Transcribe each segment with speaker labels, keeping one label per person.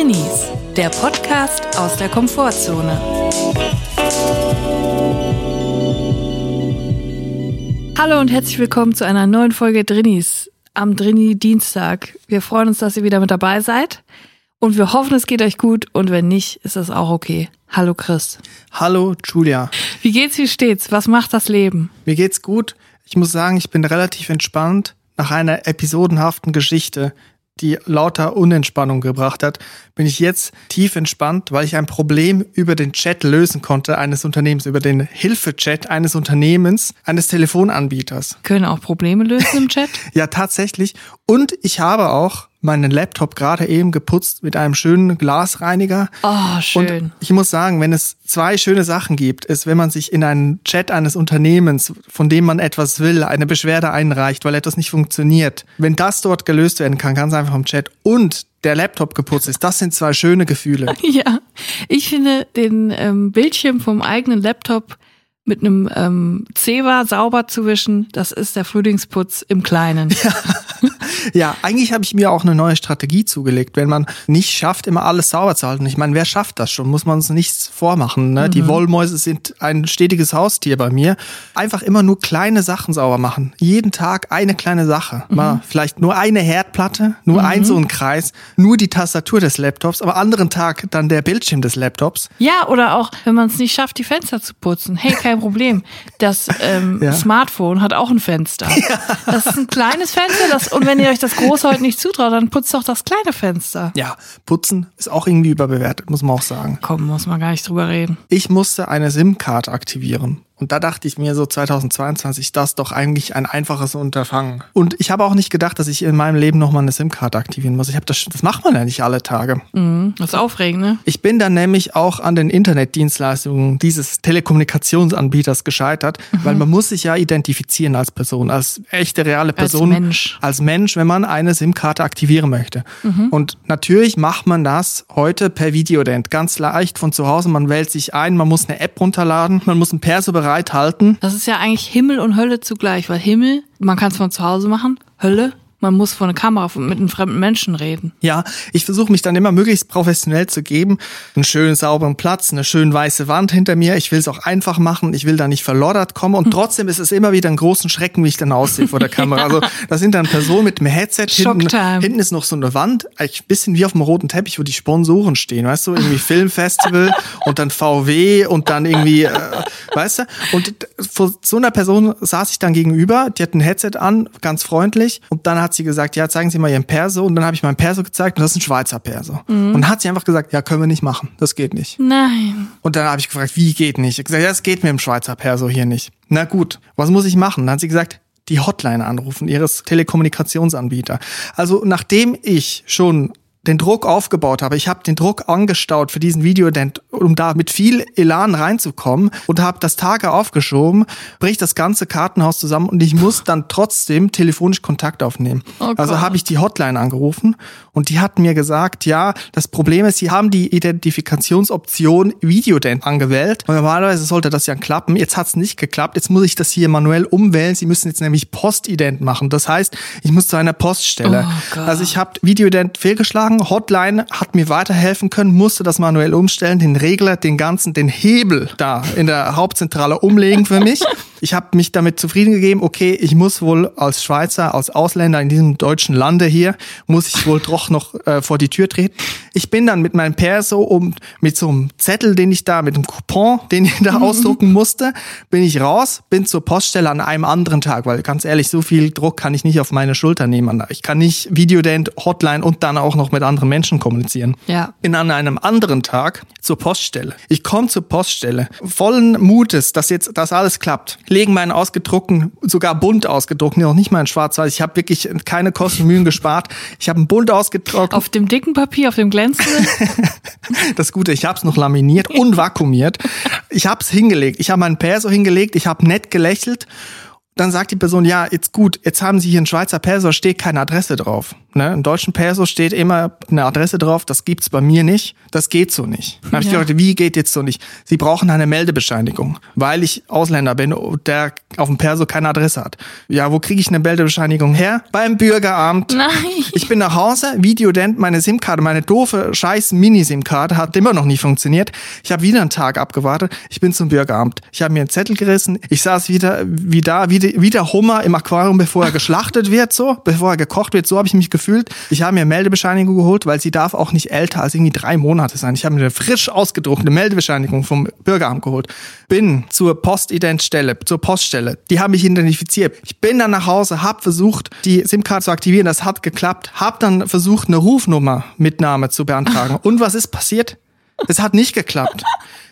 Speaker 1: Drinis, der Podcast aus der Komfortzone. Hallo und herzlich willkommen zu einer neuen Folge Drinis am Drini Dienstag. Wir freuen uns, dass ihr wieder mit dabei seid und wir hoffen, es geht euch gut und wenn nicht, ist das auch okay. Hallo Chris.
Speaker 2: Hallo Julia.
Speaker 1: Wie geht's, wie steht's? Was macht das Leben?
Speaker 2: Mir geht's gut. Ich muss sagen, ich bin relativ entspannt nach einer episodenhaften Geschichte, die lauter Unentspannung gebracht hat, bin ich jetzt tief entspannt, weil ich ein Problem über den Chat lösen konnte eines Unternehmens, über den Hilfechat eines Unternehmens, eines Telefonanbieters.
Speaker 1: Können auch Probleme lösen im Chat?
Speaker 2: ja, tatsächlich. Und ich habe auch meinen Laptop gerade eben geputzt mit einem schönen Glasreiniger.
Speaker 1: Oh, schön.
Speaker 2: Und ich muss sagen, wenn es zwei schöne Sachen gibt, ist, wenn man sich in einen Chat eines Unternehmens, von dem man etwas will, eine Beschwerde einreicht, weil etwas nicht funktioniert. Wenn das dort gelöst werden kann, ganz einfach im Chat und der Laptop geputzt ist, das sind zwei schöne Gefühle.
Speaker 1: Ja, ich finde den ähm, Bildschirm vom eigenen Laptop mit einem ähm, Zewa sauber zu wischen, das ist der Frühlingsputz im Kleinen.
Speaker 2: Ja, ja eigentlich habe ich mir auch eine neue Strategie zugelegt, wenn man nicht schafft, immer alles sauber zu halten. Ich meine, wer schafft das schon? Muss man uns nichts vormachen. Ne? Mhm. Die Wollmäuse sind ein stetiges Haustier bei mir. Einfach immer nur kleine Sachen sauber machen. Jeden Tag eine kleine Sache. Mhm. Mal vielleicht nur eine Herdplatte, nur mhm. ein so ein Kreis, nur die Tastatur des Laptops, aber anderen Tag dann der Bildschirm des Laptops.
Speaker 1: Ja, oder auch, wenn man es nicht schafft, die Fenster zu putzen. Hey, kein Problem. Das ähm, ja. Smartphone hat auch ein Fenster. Ja. Das ist ein kleines Fenster, das, und wenn ihr euch das große heute nicht zutraut, dann putzt doch das kleine Fenster.
Speaker 2: Ja, putzen ist auch irgendwie überbewertet, muss man auch sagen.
Speaker 1: Komm, muss man gar nicht drüber reden.
Speaker 2: Ich musste eine SIM-Card aktivieren. Und da dachte ich mir so 2022, das ist doch eigentlich ein einfaches Unterfangen. Und ich habe auch nicht gedacht, dass ich in meinem Leben nochmal eine SIM-Card aktivieren muss. Ich habe das, das macht man ja nicht alle Tage.
Speaker 1: Mhm, das ist aufregend, ne?
Speaker 2: Ich bin dann nämlich auch an den Internetdienstleistungen dieses Telekommunikationsanbieters gescheitert, mhm. weil man muss sich ja identifizieren als Person, als echte reale Person.
Speaker 1: Als Mensch.
Speaker 2: Als Mensch, wenn man eine SIM-Karte aktivieren möchte. Mhm. Und natürlich macht man das heute per Videodent. Ganz leicht von zu Hause. Man wählt sich ein, man muss eine App runterladen, man muss ein Perso bereithalten.
Speaker 1: Das ist ja eigentlich Himmel und Hölle zugleich, weil Himmel, man kann es von zu Hause machen, Hölle man muss vor einer Kamera mit einem fremden Menschen reden.
Speaker 2: Ja, ich versuche mich dann immer möglichst professionell zu geben. Einen schönen sauberen Platz, eine schön weiße Wand hinter mir. Ich will es auch einfach machen. Ich will da nicht verloddert kommen. Und trotzdem ist es immer wieder ein großen Schrecken, wie ich dann aussehe vor der Kamera. ja. Also da sind dann Personen mit einem Headset. Hinten, hinten ist noch so eine Wand. Ein bisschen wie auf dem roten Teppich, wo die Sponsoren stehen. Weißt du, irgendwie Filmfestival und dann VW und dann irgendwie, äh, weißt du. Und vor so einer Person saß ich dann gegenüber. Die hat ein Headset an, ganz freundlich. Und dann hat hat sie gesagt, ja, zeigen Sie mal Ihren Perso. Und dann habe ich meinen Perso gezeigt und das ist ein Schweizer Perso. Mhm. Und dann hat sie einfach gesagt, ja, können wir nicht machen. Das geht nicht.
Speaker 1: Nein.
Speaker 2: Und dann habe ich gefragt, wie geht nicht? Ich gesagt, ja, das geht mit dem Schweizer Perso hier nicht. Na gut, was muss ich machen? Dann hat sie gesagt, die Hotline anrufen, ihres Telekommunikationsanbieter. Also nachdem ich schon den Druck aufgebaut habe. Ich habe den Druck angestaut für diesen Videodent, um da mit viel Elan reinzukommen und habe das Tage aufgeschoben, bricht das ganze Kartenhaus zusammen und ich muss dann trotzdem telefonisch Kontakt aufnehmen. Oh also habe ich die Hotline angerufen und die hat mir gesagt, ja, das Problem ist, sie haben die Identifikationsoption Videodent angewählt und normalerweise sollte das ja klappen. Jetzt hat es nicht geklappt. Jetzt muss ich das hier manuell umwählen. Sie müssen jetzt nämlich Postident machen. Das heißt, ich muss zu einer Poststelle. Oh also ich habe Videodent fehlgeschlagen sagen, Hotline hat mir weiterhelfen können, musste das manuell umstellen, den Regler, den ganzen, den Hebel da in der Hauptzentrale umlegen für mich. Ich habe mich damit zufrieden gegeben, okay, ich muss wohl als Schweizer, als Ausländer in diesem deutschen Lande hier, muss ich wohl doch noch äh, vor die Tür treten. Ich bin dann mit meinem Perso um mit so einem Zettel, den ich da, mit einem Coupon, den ich da ausdrucken musste, bin ich raus, bin zur Poststelle an einem anderen Tag, weil ganz ehrlich, so viel Druck kann ich nicht auf meine Schulter nehmen. Ich kann nicht Videodent, Hotline und dann auch noch mit anderen Menschen kommunizieren.
Speaker 1: Ja.
Speaker 2: Bin an einem anderen Tag zur Poststelle. Ich komme zur Poststelle, vollen Mutes, dass jetzt das alles klappt legen meinen ausgedruckten, sogar bunt ausgedruckten, noch nicht mal in schwarz-weiß. Ich habe wirklich keine Kosten Mühen gespart. Ich habe einen bunt ausgedruckt.
Speaker 1: Auf dem dicken Papier, auf dem glänzenden?
Speaker 2: das Gute, ich habe es noch laminiert und vakuumiert. Ich habe es hingelegt. Ich habe meinen Perso hingelegt. Ich habe nett gelächelt dann sagt die Person, ja, jetzt gut, jetzt haben Sie hier einen Schweizer Perso, steht keine Adresse drauf. Ne? Im deutschen Perso steht immer eine Adresse drauf, das gibt's bei mir nicht, das geht so nicht. Dann habe ich gefragt, wie geht jetzt so nicht? Sie brauchen eine Meldebescheinigung, weil ich Ausländer bin, der auf dem Perso keine Adresse hat. Ja, wo kriege ich eine Meldebescheinigung her? Beim Bürgeramt.
Speaker 1: Nein.
Speaker 2: Ich bin nach Hause, Videodent, meine SIM-Karte, meine doofe scheiß Mini-SIM-Karte hat immer noch nicht funktioniert. Ich habe wieder einen Tag abgewartet, ich bin zum Bürgeramt. Ich habe mir einen Zettel gerissen, ich saß wieder wie da, wie, wie der Hummer im Aquarium, bevor er geschlachtet wird, so, bevor er gekocht wird, so habe ich mich gefühlt. Ich habe mir eine Meldebescheinigung geholt, weil sie darf auch nicht älter als irgendwie drei Monate sein. Ich habe mir eine frisch ausgedruckte Meldebescheinigung vom Bürgeramt geholt. Bin zur Postidentstelle, zur Poststelle. Die haben mich identifiziert. Ich bin dann nach Hause, habe versucht, die SIM-Karte zu aktivieren. Das hat geklappt. Habe dann versucht, eine Rufnummer-Mitnahme zu beantragen. Und was ist passiert? Es hat nicht geklappt.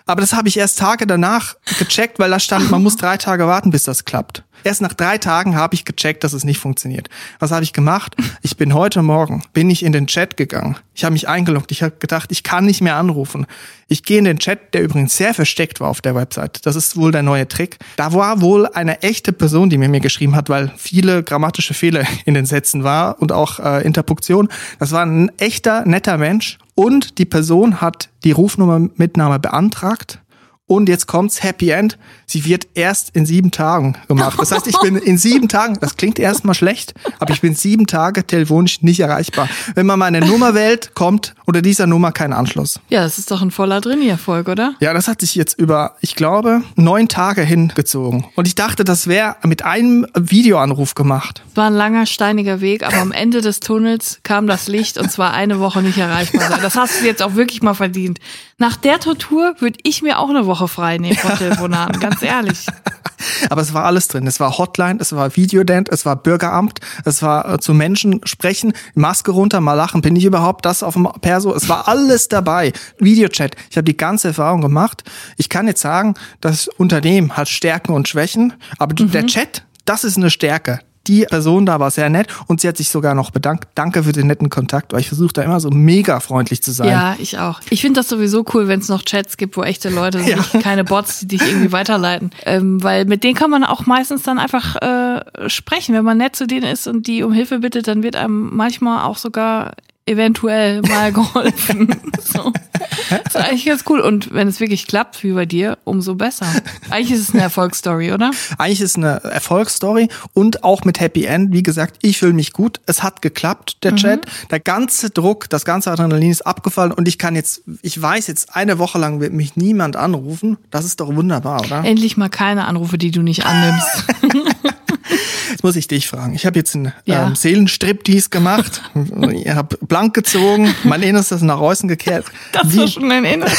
Speaker 2: Aber das habe ich erst Tage danach gecheckt, weil da stand, man muss drei Tage warten, bis das klappt. Erst nach drei Tagen habe ich gecheckt, dass es nicht funktioniert. Was habe ich gemacht? Ich bin heute Morgen, bin ich in den Chat gegangen. Ich habe mich eingeloggt. Ich habe gedacht, ich kann nicht mehr anrufen. Ich gehe in den Chat, der übrigens sehr versteckt war auf der Website. Das ist wohl der neue Trick. Da war wohl eine echte Person, die mir mir geschrieben hat, weil viele grammatische Fehler in den Sätzen war und auch äh, Interpunktion. Das war ein echter, netter Mensch. Und die Person hat die Rufnummer-Mitnahme beantragt und jetzt kommt's Happy End. Sie wird erst in sieben Tagen gemacht. Das heißt, ich bin in sieben Tagen, das klingt erstmal schlecht, aber ich bin sieben Tage telefonisch nicht erreichbar. Wenn man meine Nummer wählt, kommt unter dieser Nummer kein Anschluss.
Speaker 1: Ja, das ist doch ein voller Drini-Erfolg, oder?
Speaker 2: Ja, das hat sich jetzt über, ich glaube, neun Tage hingezogen. Und ich dachte, das wäre mit einem Videoanruf gemacht.
Speaker 1: Es war ein langer, steiniger Weg, aber am Ende des Tunnels kam das Licht und zwar eine Woche nicht erreichbar sein. Das hast du jetzt auch wirklich mal verdient. Nach der Tortur würde ich mir auch eine Woche frei nehmen von Telefonaten, ganz ehrlich.
Speaker 2: Aber es war alles drin. Es war Hotline, es war Videodent, es war Bürgeramt, es war äh, zu Menschen sprechen, Maske runter, mal lachen. Bin ich überhaupt das auf dem Perso? Es war alles dabei. Videochat. Ich habe die ganze Erfahrung gemacht. Ich kann jetzt sagen, das Unternehmen hat Stärken und Schwächen, aber mhm. der Chat, das ist eine Stärke die Person da war sehr nett und sie hat sich sogar noch bedankt. Danke für den netten Kontakt, weil ich versuche da immer so mega freundlich zu sein.
Speaker 1: Ja, ich auch. Ich finde das sowieso cool, wenn es noch Chats gibt, wo echte Leute sind, ja. keine Bots, die dich irgendwie weiterleiten. Ähm, weil mit denen kann man auch meistens dann einfach äh, sprechen. Wenn man nett zu denen ist und die um Hilfe bittet, dann wird einem manchmal auch sogar eventuell mal geholfen. so. Das ist eigentlich ganz cool. Und wenn es wirklich klappt, wie bei dir, umso besser. Eigentlich ist es eine Erfolgsstory, oder?
Speaker 2: Eigentlich ist es eine Erfolgsstory und auch mit Happy End. Wie gesagt, ich fühle mich gut. Es hat geklappt, der mhm. Chat. Der ganze Druck, das ganze Adrenalin ist abgefallen und ich kann jetzt, ich weiß jetzt, eine Woche lang wird mich niemand anrufen. Das ist doch wunderbar, oder?
Speaker 1: Endlich mal keine Anrufe, die du nicht annimmst.
Speaker 2: Jetzt muss ich dich fragen. Ich habe jetzt einen ja. ähm, Seelenstriptease gemacht. ich habe blank gezogen, mein Innerstes nach außen gekehrt.
Speaker 1: Das wie, war schon ein Innerstes.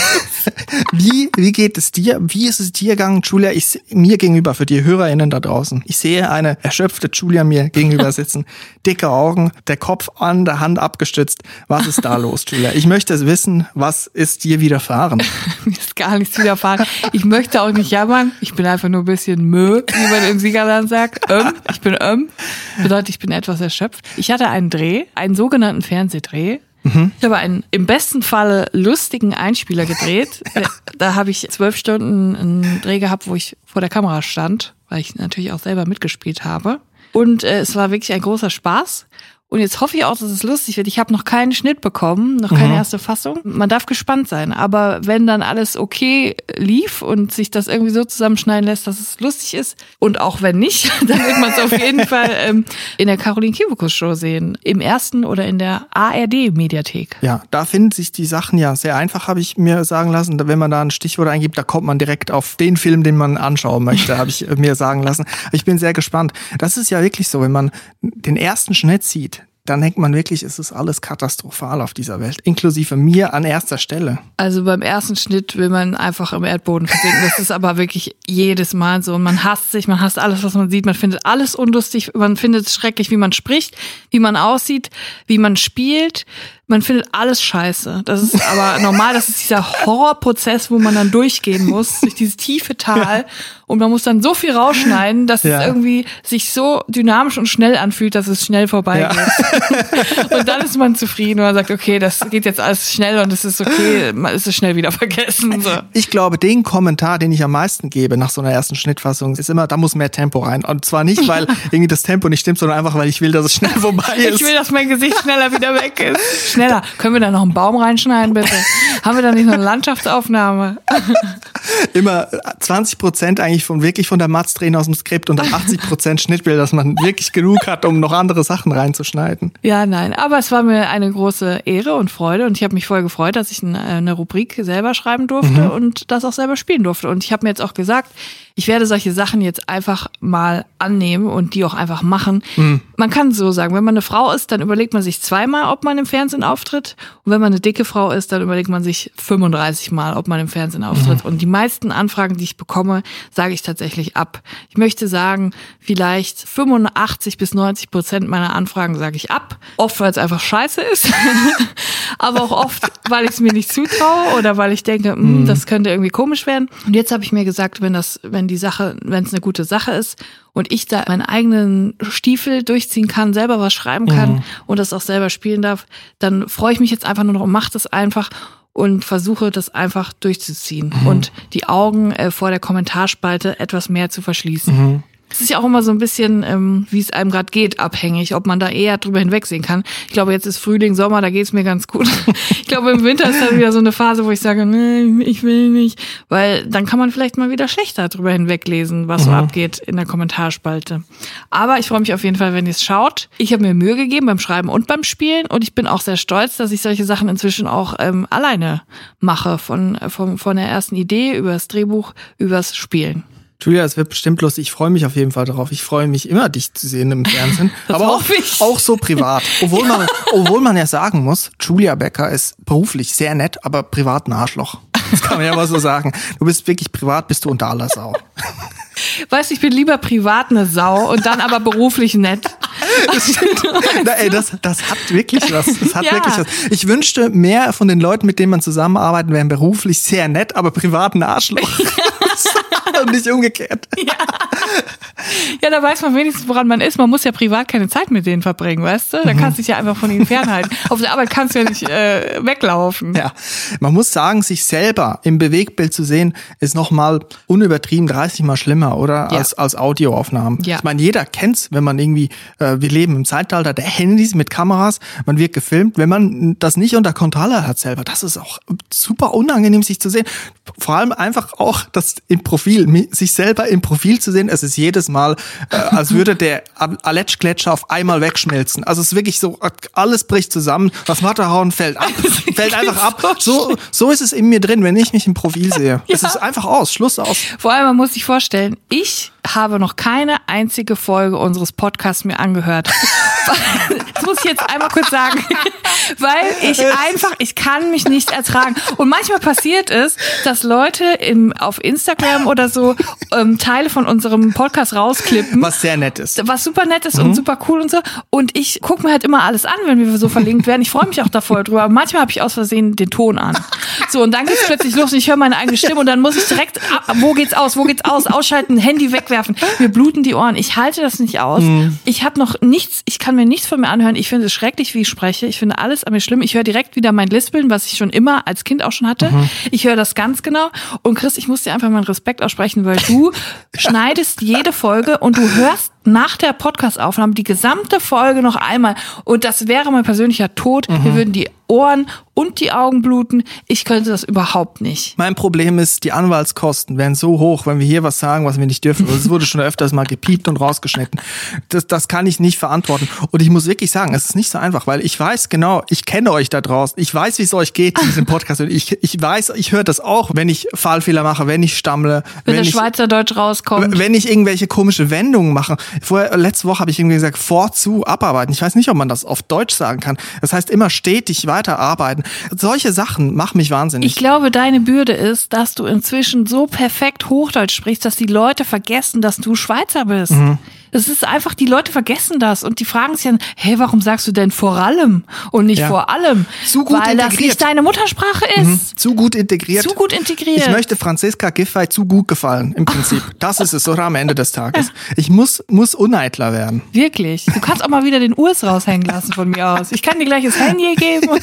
Speaker 2: wie, wie geht es dir? Wie ist es dir gegangen, Julia? Ich, mir gegenüber, für die HörerInnen da draußen. Ich sehe eine erschöpfte Julia mir gegenüber sitzen. Dicke Augen, der Kopf an der Hand abgestützt. Was ist da los, Julia? Ich möchte es wissen, was ist dir widerfahren?
Speaker 1: mir ist gar nichts widerfahren. Ich möchte auch nicht jammern. Ich bin einfach nur ein bisschen Mö, wie man im Siegerland sagt. Ähm, ich bin ähm, bedeutet, ich bin etwas erschöpft. Ich hatte einen Dreh, einen sogenannten Fernsehdreh. Mhm. Ich habe einen im besten Falle lustigen Einspieler gedreht. da habe ich zwölf Stunden einen Dreh gehabt, wo ich vor der Kamera stand, weil ich natürlich auch selber mitgespielt habe. Und äh, es war wirklich ein großer Spaß. Und jetzt hoffe ich auch, dass es lustig wird. Ich habe noch keinen Schnitt bekommen, noch keine mhm. erste Fassung. Man darf gespannt sein. Aber wenn dann alles okay lief und sich das irgendwie so zusammenschneiden lässt, dass es lustig ist, und auch wenn nicht, dann wird man es auf jeden Fall ähm, in der Caroline Kibukus Show sehen. Im ersten oder in der ARD-Mediathek.
Speaker 2: Ja, da finden sich die Sachen ja sehr einfach, habe ich mir sagen lassen. Wenn man da ein Stichwort eingibt, da kommt man direkt auf den Film, den man anschauen möchte, habe ich mir sagen lassen. Ich bin sehr gespannt. Das ist ja wirklich so, wenn man den ersten Schnitt sieht, dann denkt man wirklich, es ist alles katastrophal auf dieser Welt, inklusive mir an erster Stelle.
Speaker 1: Also beim ersten Schnitt will man einfach im Erdboden versinken. Das ist aber wirklich jedes Mal so. Und man hasst sich, man hasst alles, was man sieht. Man findet alles unlustig, man findet es schrecklich, wie man spricht, wie man aussieht, wie man spielt. Man findet alles scheiße. Das ist aber normal, das ist dieser Horrorprozess, wo man dann durchgehen muss, durch dieses tiefe Tal. Und man muss dann so viel rausschneiden, dass ja. es irgendwie sich so dynamisch und schnell anfühlt, dass es schnell vorbeigeht. Ja. und dann ist man zufrieden und man sagt, okay, das geht jetzt alles schnell und es ist okay, man ist es schnell wieder vergessen. So.
Speaker 2: Ich glaube, den Kommentar, den ich am meisten gebe nach so einer ersten Schnittfassung, ist immer, da muss mehr Tempo rein. Und zwar nicht, weil irgendwie das Tempo nicht stimmt, sondern einfach, weil ich will, dass es schnell vorbei ist.
Speaker 1: Ich will, dass mein Gesicht schneller wieder weg ist. Schneller. Können wir da noch einen Baum reinschneiden, bitte? Haben wir da nicht noch eine Landschaftsaufnahme?
Speaker 2: immer 20 Prozent eigentlich von wirklich von der Matz drehen aus dem Skript und dann 80 Prozent Schnittbild, dass man wirklich genug hat, um noch andere Sachen reinzuschneiden.
Speaker 1: Ja, nein, aber es war mir eine große Ehre und Freude und ich habe mich voll gefreut, dass ich eine Rubrik selber schreiben durfte mhm. und das auch selber spielen durfte. Und ich habe mir jetzt auch gesagt, ich werde solche Sachen jetzt einfach mal annehmen und die auch einfach machen. Mhm. Man kann so sagen, wenn man eine Frau ist, dann überlegt man sich zweimal, ob man im Fernsehen auftritt. Und wenn man eine dicke Frau ist, dann überlegt man sich 35 Mal, ob man im Fernsehen auftritt. Mhm. Und die meisten Anfragen, die ich bekomme, sage ich tatsächlich ab. Ich möchte sagen, vielleicht 85 bis 90 Prozent meiner Anfragen sage ich ab. Oft, weil es einfach scheiße ist. Aber auch oft, weil ich es mir nicht zutraue oder weil ich denke, mh, hm, mhm. das könnte irgendwie komisch werden. Und jetzt habe ich mir gesagt, wenn das, wenn die Sache, wenn es eine gute Sache ist und ich da meinen eigenen Stiefel durchziehen kann, selber was schreiben kann mhm. und das auch selber spielen darf, dann freue ich mich jetzt einfach nur noch und mache das einfach und versuche das einfach durchzuziehen mhm. und die Augen äh, vor der Kommentarspalte etwas mehr zu verschließen. Mhm. Es ist ja auch immer so ein bisschen, ähm, wie es einem gerade geht, abhängig, ob man da eher drüber hinwegsehen kann. Ich glaube, jetzt ist Frühling, Sommer, da geht's mir ganz gut. ich glaube, im Winter ist dann wieder so eine Phase, wo ich sage, nee, ich will nicht. Weil dann kann man vielleicht mal wieder schlechter drüber hinweglesen, was mhm. so abgeht in der Kommentarspalte. Aber ich freue mich auf jeden Fall, wenn ihr es schaut. Ich habe mir Mühe gegeben beim Schreiben und beim Spielen und ich bin auch sehr stolz, dass ich solche Sachen inzwischen auch ähm, alleine mache. Von, von, von der ersten Idee übers Drehbuch, übers Spielen.
Speaker 2: Julia, es wird bestimmt lustig. Ich freue mich auf jeden Fall darauf. Ich freue mich immer, dich zu sehen im Fernsehen. aber auch, auch so privat. Obwohl man, obwohl man ja sagen muss, Julia Becker ist beruflich sehr nett, aber privat ein Arschloch. Das kann man ja mal so sagen. Du bist wirklich privat, bist du unter aller Sau.
Speaker 1: Weißt du, ich bin lieber privat eine Sau und dann aber beruflich nett.
Speaker 2: Na, ey, das, das hat wirklich was. Das hat ja. wirklich was. Ich wünschte, mehr von den Leuten, mit denen man zusammenarbeitet, wären beruflich sehr nett, aber privat ein Arschloch. und nicht umgekehrt.
Speaker 1: Ja. ja, da weiß man wenigstens, woran man ist. Man muss ja privat keine Zeit mit denen verbringen, weißt du? Da kannst du dich ja einfach von ihnen fernhalten. Auf der Arbeit kannst du ja nicht äh, weglaufen.
Speaker 2: Ja, man muss sagen, sich selber im Bewegtbild zu sehen, ist nochmal unübertrieben 30 Mal schlimmer, oder? Ja. Als, als Audioaufnahmen. Ja. Ich meine, jeder kennt's, wenn man irgendwie, äh, wir leben im Zeitalter der Handys mit Kameras, man wird gefilmt. Wenn man das nicht unter Kontrolle hat selber, das ist auch super unangenehm, sich zu sehen. Vor allem einfach auch das im Profil, sich selber im Profil zu sehen, es ist jedes Mal, äh, als würde der Aletsch-Gletscher auf einmal wegschmelzen. Also es ist wirklich so, alles bricht zusammen, das Matterhorn fällt ab, fällt einfach ab. So, so ist es in mir drin, wenn ich mich im Profil sehe. Ja. Es ist einfach aus, Schluss aus.
Speaker 1: Vor allem, man muss sich vorstellen, ich habe noch keine einzige Folge unseres Podcasts mir angehört. Das muss ich jetzt einmal kurz sagen. Weil ich einfach, ich kann mich nicht ertragen. Und manchmal passiert es, dass Leute im, auf Instagram oder so ähm, Teile von unserem Podcast rausklippen.
Speaker 2: Was sehr nett ist.
Speaker 1: Was super nett ist mhm. und super cool und so. Und ich gucke mir halt immer alles an, wenn wir so verlinkt werden. Ich freue mich auch davor drüber. Aber manchmal habe ich aus Versehen den Ton an. So, und dann geht's plötzlich los und ich höre meine eigene Stimme und dann muss ich direkt, wo geht's aus, wo geht's aus, ausschalten, Handy wegwerfen. Mir bluten die Ohren. Ich halte das nicht aus. Mhm. Ich habe noch nichts, ich kann mir nichts von mir anhören. Ich finde es schrecklich, wie ich spreche. Ich finde alles an mir schlimm. Ich höre direkt wieder mein Lispeln, was ich schon immer als Kind auch schon hatte. Mhm. Ich höre das ganz genau. Und Chris, ich muss dir einfach meinen Respekt aussprechen, weil du schneidest jede Folge und du hörst nach der Podcastaufnahme die gesamte Folge noch einmal. Und das wäre mein persönlicher Tod. Mhm. Wir würden die Ohren und die Augen bluten. Ich könnte das überhaupt nicht.
Speaker 2: Mein Problem ist, die Anwaltskosten wären so hoch, wenn wir hier was sagen, was wir nicht dürfen. Also es wurde schon öfters mal gepiept und rausgeschnitten. Das, das kann ich nicht verantworten. Und ich muss wirklich sagen, es ist nicht so einfach, weil ich weiß genau, ich kenne euch da draußen. Ich weiß, wie es euch geht, diesen Podcast. Und ich, ich weiß, ich höre das auch, wenn ich Fallfehler mache, wenn ich stammle.
Speaker 1: Wenn,
Speaker 2: wenn
Speaker 1: der Schweizerdeutsch rauskommt.
Speaker 2: Wenn ich irgendwelche komische Wendungen mache. Vorher, letzte Woche habe ich irgendwie gesagt, vorzu abarbeiten. Ich weiß nicht, ob man das auf Deutsch sagen kann. Das heißt immer stetig weiterarbeiten. Solche Sachen machen mich wahnsinnig.
Speaker 1: Ich glaube, deine Bürde ist, dass du inzwischen so perfekt Hochdeutsch sprichst, dass die Leute vergessen, dass du Schweizer bist. Mhm. Es ist einfach, die Leute vergessen das und die fragen sich dann, hey, warum sagst du denn vor allem und nicht ja. vor allem?
Speaker 2: Zu gut
Speaker 1: Weil
Speaker 2: integriert.
Speaker 1: das nicht deine Muttersprache ist. Mhm.
Speaker 2: Zu gut integriert.
Speaker 1: Zu gut integriert.
Speaker 2: Ich möchte Franziska Giffey zu gut gefallen, im Prinzip. Das ist es, oder am Ende des Tages. Ich muss, muss uneitler werden.
Speaker 1: Wirklich. Du kannst auch mal wieder den Urs raushängen lassen von mir aus. Ich kann dir gleich das Handy geben.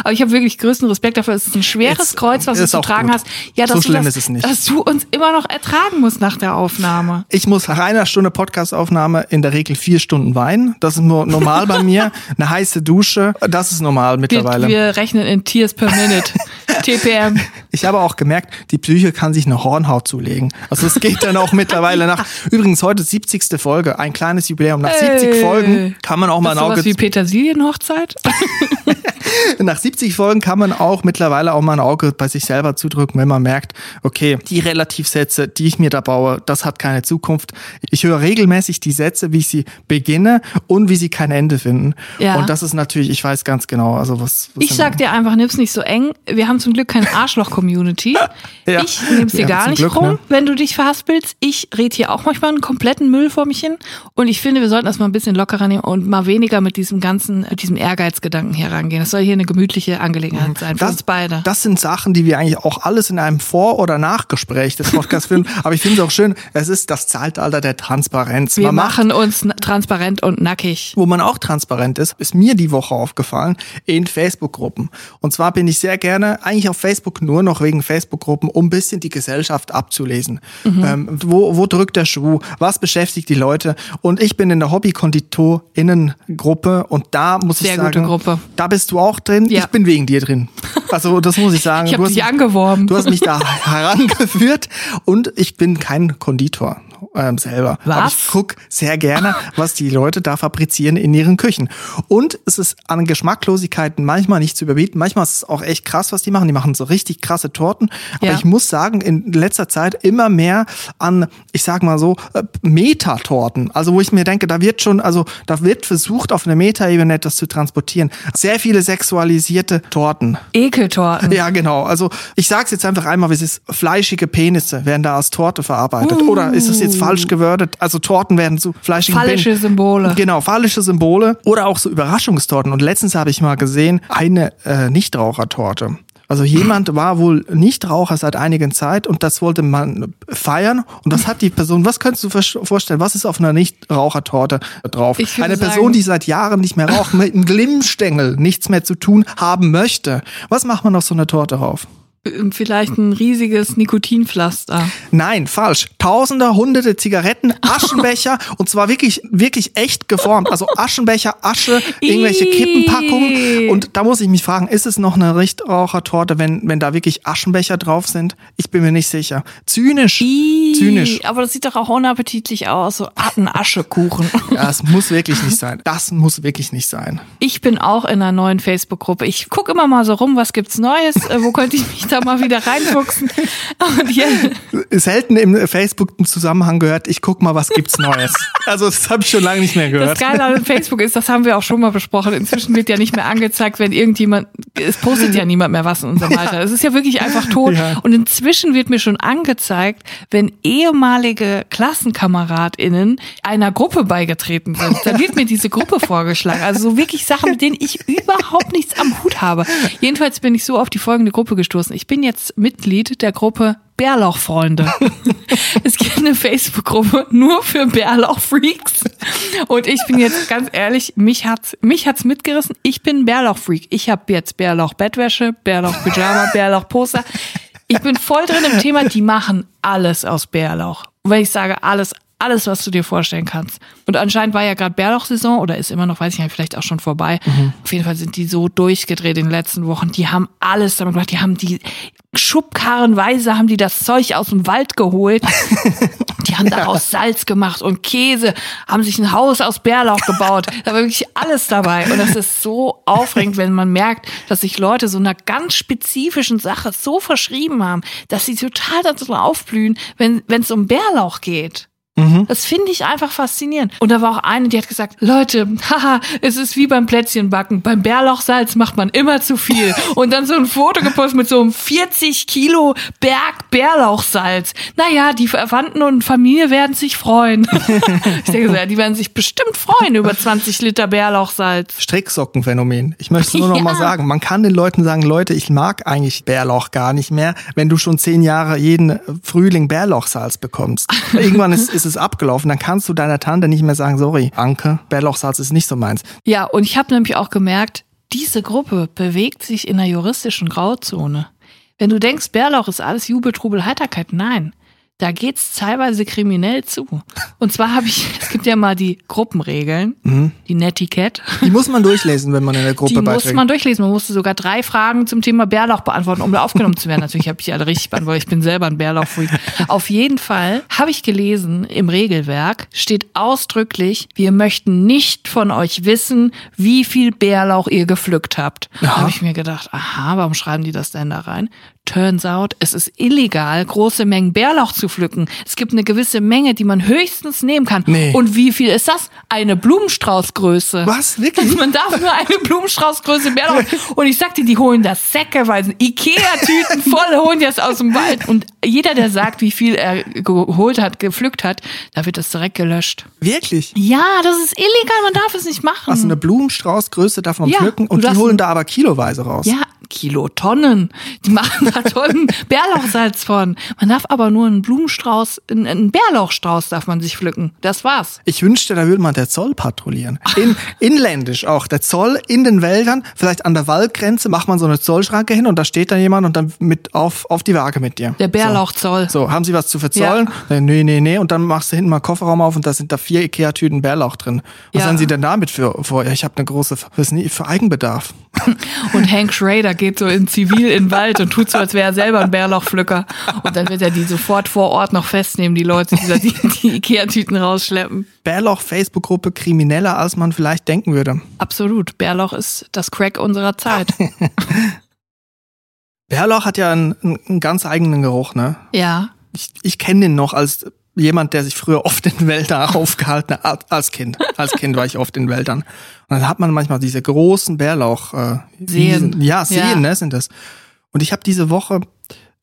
Speaker 1: Aber ich habe wirklich größten Respekt dafür. Es ist ein schweres Jetzt Kreuz, was du zu tragen gut. hast. Ja,
Speaker 2: so schlimm
Speaker 1: das,
Speaker 2: ist es nicht.
Speaker 1: dass du uns immer noch ertragen musst nach der Aufnahme.
Speaker 2: Ich muss nach einer Stunde Podcastaufnahme in der Regel vier Stunden weinen. Das ist nur normal bei mir. Eine heiße Dusche, das ist normal mittlerweile.
Speaker 1: Wir, wir rechnen in Tears per Minute. TPM.
Speaker 2: Ich habe auch gemerkt, die Psyche kann sich eine Hornhaut zulegen. Also es geht dann auch mittlerweile nach. Übrigens heute 70. Folge, ein kleines Jubiläum. Nach 70 hey. Folgen kann man auch mal ein Auge.
Speaker 1: wie Petersilienhochzeit?
Speaker 2: nach 70 Folgen kann man auch mittlerweile auch mal ein Auge bei sich selber zudrücken, wenn man merkt, okay, die Relativsätze, die ich mir da baue, das hat keine Zukunft. Ich höre regelmäßig die Sätze, wie ich sie beginne und wie sie kein Ende finden. Ja. Und das ist natürlich, ich weiß ganz genau, also was.
Speaker 1: was ich sag dir einfach, nimm's nicht so eng. Wir haben zum Glück keine Arschloch-Community. ja. Ich nehm's dir ja, gar nicht Glück, rum, ne? wenn du dich verhaspelst. Ich rede hier auch manchmal einen kompletten Müll vor mich hin. Und ich finde, wir sollten das mal ein bisschen lockerer nehmen und mal weniger mit diesem ganzen, mit diesem Ehrgeizgedanken herangehen. Das soll hier eine gemütliche Angelegenheit sein für
Speaker 2: das,
Speaker 1: uns beide.
Speaker 2: Das sind Sachen, die wir eigentlich auch alles in einem Vor- oder Nachgespräch des Podcasts finden. Aber ich finde es auch schön, es ist das Zeitalter der Transparenz.
Speaker 1: Wir man machen macht, uns transparent und nackig.
Speaker 2: Wo man auch transparent ist, ist mir die Woche aufgefallen in Facebook-Gruppen. Und zwar bin ich sehr gerne eigentlich auf Facebook nur noch wegen Facebook-Gruppen, um ein bisschen die Gesellschaft abzulesen. Mhm. Ähm, wo, wo drückt der Schuh? Was beschäftigt die Leute? Und ich bin in der Hobby-Konditorinnen-Gruppe und da muss
Speaker 1: sehr
Speaker 2: ich sagen,
Speaker 1: gute Gruppe.
Speaker 2: da bist du auch drin. Ja. Ich bin wegen dir drin. Also das muss ich sagen.
Speaker 1: ich habe dich angeworben.
Speaker 2: Du hast mich da herangeführt und ich bin kein Konditor ähm, selber.
Speaker 1: Was?
Speaker 2: Aber ich guck sehr gerne, was die Leute da fabrizieren in ihren Küchen. Und es ist an Geschmacklosigkeiten manchmal nicht zu überbieten. Manchmal ist es auch echt krass, was die machen. Die machen so richtig krasse Torten. Aber ja. ich muss sagen, in letzter Zeit immer mehr an, ich sag mal so, äh, Metatorten. Also wo ich mir denke, da wird schon, also da wird versucht, auf einer Metaebene etwas zu transportieren. Sehr viele sexualisierte Torten.
Speaker 1: Ekeltorten.
Speaker 2: Ja, genau. Also ich sag's jetzt einfach einmal, wie es ist, fleischige Penisse werden da als Torte verarbeitet. Uh. Oder ist es jetzt falsch gewörtet. Also Torten werden zu fleischigen
Speaker 1: Phallische
Speaker 2: Binden.
Speaker 1: Symbole.
Speaker 2: Genau, phallische Symbole. Oder auch so Überraschungstorten. Und letztens habe ich mal gesehen, eine äh, Nichtrauchertorte. Also jemand war wohl Nichtraucher seit einigen Zeit und das wollte man feiern. Und was hat die Person, was könntest du vorstellen, was ist auf einer Nichtrauchertorte drauf? Eine Person, sagen, die seit Jahren nicht mehr raucht, mit einem Glimmstängel nichts mehr zu tun haben möchte. Was macht man auf so einer Torte drauf?
Speaker 1: Vielleicht ein riesiges Nikotinpflaster.
Speaker 2: Nein, falsch. Tausende, hunderte Zigaretten, Aschenbecher und zwar wirklich, wirklich echt geformt. Also Aschenbecher, Asche, irgendwelche Kippenpackungen. Und da muss ich mich fragen, ist es noch eine Richtrauchertorte, wenn, wenn da wirklich Aschenbecher drauf sind? Ich bin mir nicht sicher. Zynisch.
Speaker 1: Ii,
Speaker 2: Zynisch.
Speaker 1: Aber das sieht doch auch unappetitlich aus. So ein Aschekuchen.
Speaker 2: Ja, es muss wirklich nicht sein. Das muss wirklich nicht sein.
Speaker 1: Ich bin auch in einer neuen Facebook-Gruppe. Ich gucke immer mal so rum, was gibt's Neues? Äh, wo könnte ich mich da mal wieder reinfuchsen.
Speaker 2: Selten im Facebook-Zusammenhang gehört, ich guck mal, was gibt's Neues. Also das habe ich schon lange nicht mehr gehört.
Speaker 1: Das Geile an Facebook ist, das haben wir auch schon mal besprochen. Inzwischen wird ja nicht mehr angezeigt, wenn irgendjemand, es postet ja niemand mehr was in unserem Alter. Es ist ja wirklich einfach tot. Ja. Und inzwischen wird mir schon angezeigt, wenn ehemalige KlassenkameradInnen einer Gruppe beigetreten sind, dann wird mir diese Gruppe vorgeschlagen. Also so wirklich Sachen, mit denen ich überhaupt nichts am Hut habe. Jedenfalls bin ich so auf die folgende Gruppe gestoßen. Ich bin jetzt Mitglied der Gruppe Bärlauchfreunde. es gibt eine Facebook-Gruppe nur für Bärlauchfreaks. Und ich bin jetzt ganz ehrlich, mich hat's, mich hat's mitgerissen. Ich bin Bärlauchfreak. Ich habe jetzt Bärlauch-Bettwäsche, Bärlauch-Pyjama, Bärlauch-Poster. Ich bin voll drin im Thema. Die machen alles aus Bärlauch. Und wenn ich sage alles, alles, was du dir vorstellen kannst. Und anscheinend war ja gerade Bärlauchsaison oder ist immer noch, weiß ich nicht, vielleicht auch schon vorbei. Mhm. Auf jeden Fall sind die so durchgedreht in den letzten Wochen. Die haben alles damit gemacht. Die haben die Schubkarrenweise haben die das Zeug aus dem Wald geholt. Die haben daraus Salz gemacht und Käse, haben sich ein Haus aus Bärlauch gebaut. Da war wirklich alles dabei. Und das ist so aufregend, wenn man merkt, dass sich Leute so einer ganz spezifischen Sache so verschrieben haben, dass sie total dazu aufblühen, wenn es um Bärlauch geht. Mhm. Das finde ich einfach faszinierend. Und da war auch eine, die hat gesagt, Leute, haha, es ist wie beim Plätzchenbacken. Beim Bärlauchsalz macht man immer zu viel. Und dann so ein Foto gepostet mit so einem 40 Kilo Berg Bärlauchsalz. Naja, die Verwandten und Familie werden sich freuen. ich denke so, ja, die werden sich bestimmt freuen über 20 Liter Bärlauchsalz.
Speaker 2: Stricksockenphänomen. Ich möchte nur noch ja. mal sagen, man kann den Leuten sagen, Leute, ich mag eigentlich Bärlauch gar nicht mehr, wenn du schon zehn Jahre jeden Frühling Bärlauchsalz bekommst. Irgendwann ist, ist es abgelaufen, dann kannst du deiner Tante nicht mehr sagen, sorry, Anke, Bärlauchsalz ist nicht so meins.
Speaker 1: Ja, und ich habe nämlich auch gemerkt, diese Gruppe bewegt sich in der juristischen Grauzone. Wenn du denkst, Bärlauch ist alles Jubel, Trubel, Heiterkeit, nein da geht's teilweise kriminell zu. Und zwar habe ich, es gibt ja mal die Gruppenregeln, mhm. die Netiquette.
Speaker 2: Die muss man durchlesen, wenn man in der Gruppe
Speaker 1: Die beiträgt. muss man durchlesen. Man musste sogar drei Fragen zum Thema Bärlauch beantworten, um da aufgenommen zu werden. Natürlich habe ich die alle richtig beantwortet. Ich bin selber ein Bärlauchfreak. Auf jeden Fall habe ich gelesen, im Regelwerk steht ausdrücklich, wir möchten nicht von euch wissen, wie viel Bärlauch ihr gepflückt habt. Da habe ich mir gedacht, aha, warum schreiben die das denn da rein? Turns out, es ist illegal, große Mengen Bärlauch zu pflücken. Es gibt eine gewisse Menge, die man höchstens nehmen kann. Nee. Und wie viel ist das? Eine Blumenstraußgröße.
Speaker 2: Was? Wirklich?
Speaker 1: Man darf nur eine Blumenstraußgröße Bärlauch. Und ich sagte, die holen das säckeweise. Ikea-Tüten voll holen die das aus dem Wald. Und jeder, der sagt, wie viel er geholt hat, gepflückt hat, da wird das direkt gelöscht.
Speaker 2: Wirklich?
Speaker 1: Ja, das ist illegal. Man darf es nicht machen.
Speaker 2: Also eine Blumenstraußgröße darf man ja, pflücken und die holen da aber kiloweise raus.
Speaker 1: Ja, Kilotonnen. Die machen da Tonnen Bärlauchsalz von. Man darf aber nur einen Blumenstrauß, einen Bärlauchstrauß darf man sich pflücken. Das war's.
Speaker 2: Ich wünschte, da würde man der Zoll patrouillieren. In, inländisch auch. Der Zoll in den Wäldern, vielleicht an der Waldgrenze, macht man so eine Zollschranke hin und da steht dann jemand und dann mit auf, auf die Waage mit dir.
Speaker 1: Der Bärlauchzoll.
Speaker 2: So. so, haben Sie was zu verzollen? Ja. Nee, nee, nee. Und dann machst du hinten mal Kofferraum auf und da sind da vier Ikea-Tüten Bärlauch drin. Was ja. haben Sie denn damit für, vor? Ja, ich habe eine große, was nie, für Eigenbedarf.
Speaker 1: und Hank Schrader geht so in Zivil in den Wald und tut so, als wäre er selber ein Bärlauchpflücker. Und dann wird er die sofort vor Ort noch festnehmen, die Leute, die die, Ikea-Tüten rausschleppen.
Speaker 2: Bärlauch-Facebook-Gruppe krimineller, als man vielleicht denken würde.
Speaker 1: Absolut. Bärlauch ist das Crack unserer Zeit.
Speaker 2: Bärlauch hat ja einen, einen ganz eigenen Geruch, ne?
Speaker 1: Ja.
Speaker 2: Ich, ich kenne den noch als jemand, der sich früher oft in Wäldern aufgehalten hat, als Kind. Als Kind war ich oft in Wäldern. Und dann hat man manchmal diese großen Bärlauch. Äh,
Speaker 1: Seen.
Speaker 2: Ja, Seen, ja. Ne, sind das. Und ich habe diese Woche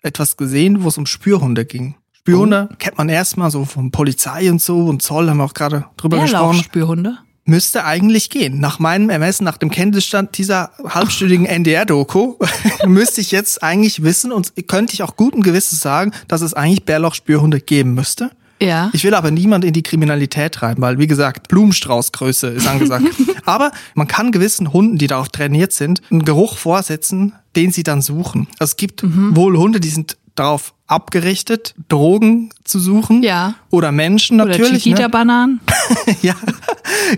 Speaker 2: etwas gesehen, wo es um Spürhunde ging. Spürhunde oh. kennt man erstmal so von Polizei und so und Zoll haben wir auch gerade drüber Bärlauch gesprochen.
Speaker 1: Spürhunde?
Speaker 2: Müsste eigentlich gehen. Nach meinem Ermessen, nach dem Kenntnisstand dieser halbstündigen NDR-Doku, müsste ich jetzt eigentlich wissen und könnte ich auch guten Gewissens sagen, dass es eigentlich Bärlauch-Spürhunde geben müsste.
Speaker 1: Ja.
Speaker 2: Ich will aber niemand in die Kriminalität treiben, weil, wie gesagt, Blumenstraußgröße ist angesagt. aber man kann gewissen Hunden, die darauf trainiert sind, einen Geruch vorsetzen, den sie dann suchen. Also es gibt mhm. wohl Hunde, die sind darauf abgerichtet, Drogen zu suchen.
Speaker 1: Ja.
Speaker 2: Oder Menschen natürlich.
Speaker 1: Oder Chiquita-Bananen.
Speaker 2: Ne? ja,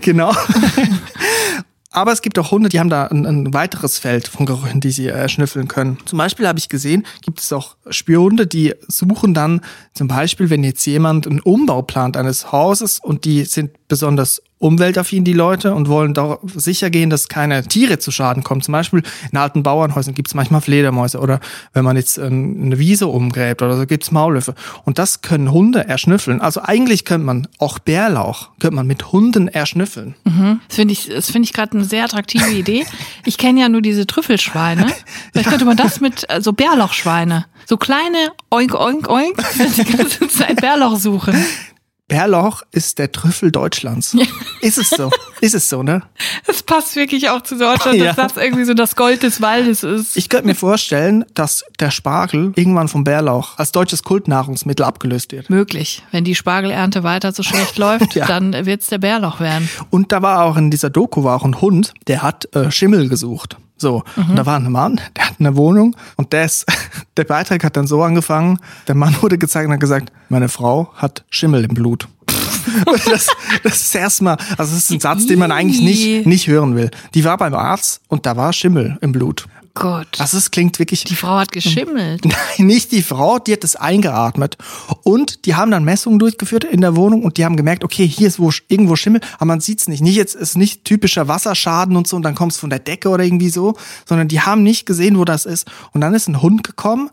Speaker 2: genau. Aber es gibt auch Hunde, die haben da ein, ein weiteres Feld von Gerüchen, die sie äh, schnüffeln können. Zum Beispiel habe ich gesehen, gibt es auch Spürhunde, die suchen dann zum Beispiel, wenn jetzt jemand einen Umbau plant eines Hauses und die sind besonders umweltaffin, die Leute, und wollen doch sicher gehen, dass keine Tiere zu Schaden kommen. Zum Beispiel in alten Bauernhäusern gibt es manchmal Fledermäuse oder wenn man jetzt ähm, eine Wiese umgräbt oder so, gibt es Maulwürfe. Und das können Hunde erschnüffeln. Also eigentlich könnte man auch Bärlauch, könnte man mit Hunden erschnüffeln.
Speaker 1: Mhm. Das finde ich, das finde ich gerade eine sehr attraktive Idee. Ich kenne ja nur diese Trüffelschweine. Vielleicht ja. könnte man das mit so also Bärlauchschweine. So kleine Oink, Oink, Oink, die ganze Zeit Bärlauch suchen.
Speaker 2: Bärlauch ist der Trüffel Deutschlands. Ja. Ist es so? Ist es so, ne?
Speaker 1: Es passt wirklich auch zu Deutschland, ja. dass das irgendwie so das Gold des Waldes ist.
Speaker 2: Ich könnte mir vorstellen, dass der Spargel irgendwann vom Bärlauch als deutsches Kultnahrungsmittel abgelöst wird.
Speaker 1: Möglich. Wenn die Spargelernte weiter so schlecht läuft, ja. dann wird's der Bärlauch werden.
Speaker 2: Und da war auch in dieser Doku war auch ein Hund, der hat äh, Schimmel gesucht. So, mhm. und da war ein Mann, der hat eine Wohnung und der ist, der Beitrag hat dann so angefangen, der Mann wurde gezeigt und hat gesagt, meine Frau hat Schimmel im Blut. das, das ist erstmal, also das ist ein Satz, den man eigentlich nicht, nicht hören will. Die war beim Arzt und da war Schimmel im Blut.
Speaker 1: Gott.
Speaker 2: Also es klingt wirklich.
Speaker 1: Die Frau hat geschimmelt.
Speaker 2: Nein, nicht die Frau, die hat es eingeatmet. Und die haben dann Messungen durchgeführt in der Wohnung und die haben gemerkt, okay, hier ist wo, irgendwo Schimmel, aber man sieht es nicht. Nicht jetzt ist nicht typischer Wasserschaden und so und dann kommt es von der Decke oder irgendwie so, sondern die haben nicht gesehen, wo das ist. Und dann ist ein Hund gekommen,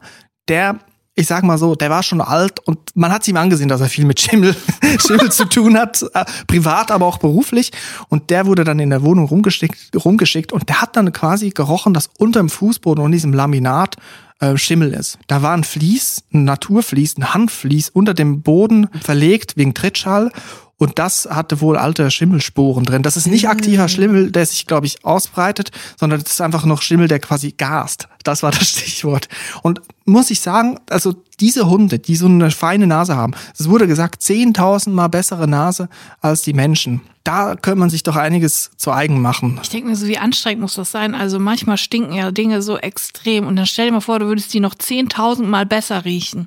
Speaker 2: der ich sag mal so, der war schon alt und man hat ihm angesehen, dass er viel mit Schimmel, Schimmel zu tun hat, äh, privat, aber auch beruflich. Und der wurde dann in der Wohnung rumgeschickt, rumgeschickt und der hat dann quasi gerochen, dass unter dem Fußboden und diesem Laminat äh, Schimmel ist. Da war ein Vlies, ein Naturvlies, ein Handvlies unter dem Boden verlegt wegen Trittschall und das hatte wohl alte Schimmelsporen drin. Das ist nicht mhm. aktiver Schimmel, der sich, glaube ich, ausbreitet, sondern das ist einfach noch Schimmel, der quasi gast. Das war das Stichwort. Und muss ich sagen, also diese Hunde, die so eine feine Nase haben, es wurde gesagt, 10.000 mal bessere Nase als die Menschen da könnte man sich doch einiges zu eigen machen.
Speaker 1: Ich denke mir so, wie anstrengend muss das sein? Also manchmal stinken ja Dinge so extrem und dann stell dir mal vor, du würdest die noch 10.000 Mal besser riechen.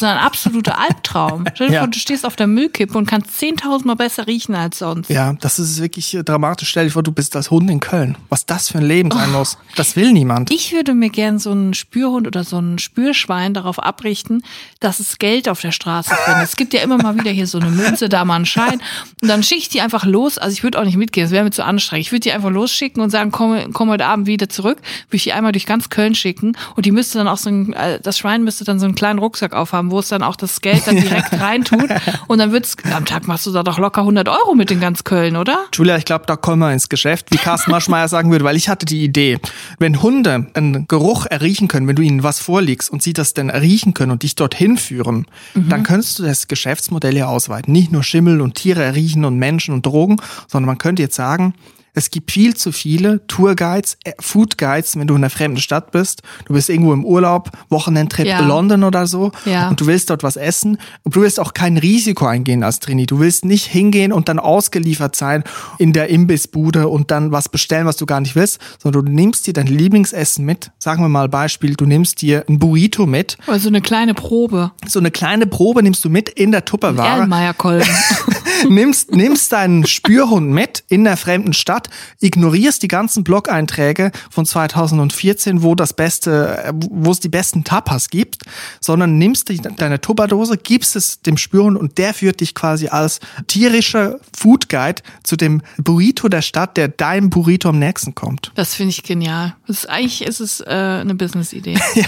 Speaker 1: Das ist ein absoluter Albtraum. Stell dir ja. vor, du stehst auf der Müllkippe und kannst 10.000 Mal besser riechen als sonst.
Speaker 2: Ja, das ist wirklich dramatisch. Stell dir vor, du bist als Hund in Köln. Was das für ein Leben sein oh. muss. Das will niemand.
Speaker 1: Ich würde mir gern so einen Spürhund oder so ein Spürschwein darauf abrichten, dass es Geld auf der Straße findet. Es gibt ja immer mal wieder hier so eine Münze, da mal einen Schein. Und dann schicke ich die einfach los. Also ich würde auch nicht mitgehen, das wäre mir zu anstrengend. Ich würde die einfach losschicken und sagen, komm, komm heute Abend wieder zurück. Würde ich die einmal durch ganz Köln schicken und die müsste dann auch so ein, äh, das Schwein müsste dann so einen kleinen Rucksack aufhaben, wo es dann auch das Geld dann direkt reintut. Und dann wird's, am Tag machst du da doch locker 100 Euro mit in ganz Köln, oder?
Speaker 2: Julia, ich glaube, da kommen wir ins Geschäft, wie Carsten Maschmeyer sagen würde, weil ich hatte die Idee, wenn Hunde einen Geruch erriechen können, wenn du ihnen was vorlegst und sie das dann erriechen können und dich dorthin führen, mhm. dann könntest du das Geschäftsmodell ja ausweiten. Nicht nur Schimmel und Tiere erriechen und Menschen und Drogen, sondern man könnte jetzt sagen, es gibt viel zu viele Tourguides, äh, Foodguides, wenn du in einer fremden Stadt bist. Du bist irgendwo im Urlaub, Wochenendtrip ja. London oder so ja. und du willst dort was essen. Und du willst auch kein Risiko eingehen als Trini. Du willst nicht hingehen und dann ausgeliefert sein in der Imbissbude und dann was bestellen, was du gar nicht willst, sondern du nimmst dir dein Lieblingsessen mit. Sagen wir mal Beispiel, du nimmst dir ein Burrito mit.
Speaker 1: Also eine kleine Probe.
Speaker 2: So eine kleine Probe nimmst du mit in der Tupperware.
Speaker 1: Erlenmeyer-Kolben.
Speaker 2: nimmst, nimmst deinen Spürhund mit in der fremden Stadt, ignorierst die ganzen Blog-Einträge von 2014, wo das beste, wo es die besten Tapas gibt, sondern nimmst die, deine Tupperdose, gibst es dem Spürhund und der führt dich quasi als tierischer Food Guide zu dem Burrito der Stadt, der deinem Burrito am nächsten kommt.
Speaker 1: Das finde ich genial. Das ist, eigentlich ist es äh, eine Business-Idee. ja.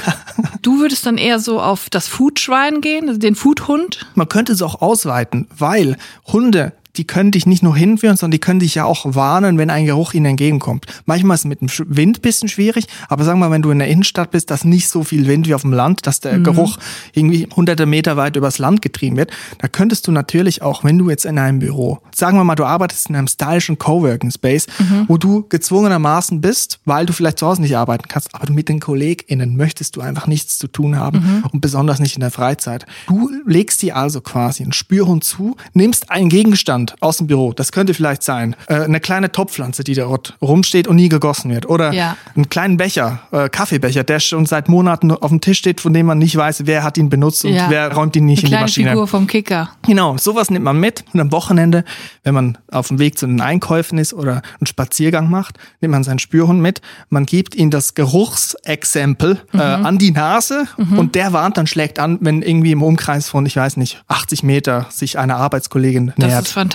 Speaker 1: Du würdest dann eher so auf das Foodschwein gehen, also den Foodhund?
Speaker 2: Man könnte es auch ausweiten, weil Hunde Runde die können dich nicht nur hinführen, sondern die können dich ja auch warnen, wenn ein Geruch ihnen entgegenkommt. Manchmal ist es mit dem Wind bisschen schwierig, aber sagen wir mal, wenn du in der Innenstadt bist, dass nicht so viel Wind wie auf dem Land, dass der mhm. Geruch irgendwie hunderte Meter weit übers Land getrieben wird, da könntest du natürlich auch, wenn du jetzt in einem Büro, sagen wir mal, du arbeitest in einem stylischen Coworking Space, mhm. wo du gezwungenermaßen bist, weil du vielleicht zu Hause nicht arbeiten kannst, aber mit den KollegInnen möchtest du einfach nichts zu tun haben mhm. und besonders nicht in der Freizeit. Du legst dir also quasi einen Spürhund zu, nimmst einen Gegenstand, Gegenstand aus dem Büro, das könnte vielleicht sein, äh, eine kleine Topfpflanze, die dort rumsteht und nie gegossen wird. Oder ja. einen kleinen Becher, äh, Kaffeebecher, der schon seit Monaten auf dem Tisch steht, von dem man nicht weiß, wer hat ihn benutzt und ja. wer räumt ihn nicht eine in die Maschine.
Speaker 1: Figur vom Kicker.
Speaker 2: Genau, sowas nimmt man mit. Und am Wochenende, wenn man auf dem Weg zu den Einkäufen ist oder einen Spaziergang macht, nimmt man seinen Spürhund mit. Man gibt ihm das Geruchsexempel äh, mhm. äh, an die Nase mhm. und der warnt dann, schlägt an, wenn irgendwie im Umkreis von, ich weiß nicht, 80 Meter sich eine Arbeitskollegin
Speaker 1: das
Speaker 2: nähert.
Speaker 1: Ist fantastisch.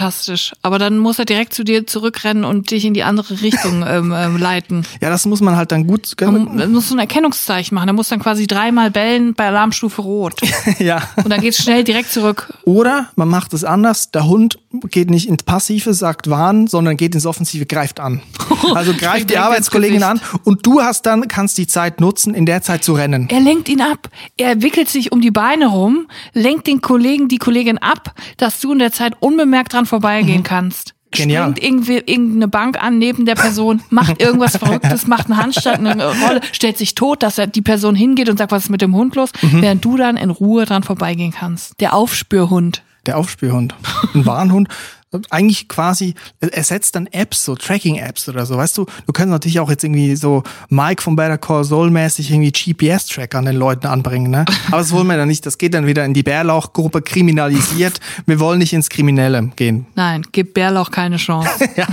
Speaker 1: Aber dann muss er direkt zu dir zurückrennen und dich in die andere Richtung ähm, ähm, leiten.
Speaker 2: Ja, das muss man halt dann gut.
Speaker 1: Man muss so ein Erkennungszeichen machen. Er muss dann quasi dreimal bellen bei Alarmstufe Rot.
Speaker 2: ja.
Speaker 1: Und dann geht's schnell direkt zurück.
Speaker 2: Oder man macht es anders. Der Hund geht nicht ins Passive, sagt warnen, sondern geht ins Offensive, greift an. Also greift die Arbeitskollegin an und du hast dann, kannst die Zeit nutzen, in der Zeit zu rennen.
Speaker 1: Er lenkt ihn ab. Er wickelt sich um die Beine rum, lenkt den Kollegen, die Kollegin ab, dass du in der Zeit unbemerkt dran vorbeigehen mhm. kannst. Genial. Springt irgendwie irgendeine Bank an neben der Person, macht irgendwas Verrücktes, macht einen Handstand, eine Rolle, stellt sich tot, dass er die Person hingeht und sagt, was ist mit dem Hund los, mhm. während du dann in Ruhe dran vorbeigehen kannst. Der Aufspürhund.
Speaker 2: Der Aufspürhund. Ein Warnhund eigentlich quasi ersetzt dann Apps, so Tracking-Apps oder so, weißt du? Du kannst natürlich auch jetzt irgendwie so Mike von Better Call Soul mäßig irgendwie GPS-Tracker an den Leuten anbringen, ne? Aber das wollen wir dann nicht. Das geht dann wieder in die Bärlauchgruppe kriminalisiert. Wir wollen nicht ins Kriminelle gehen.
Speaker 1: Nein, gib Bärlauch keine Chance. ja.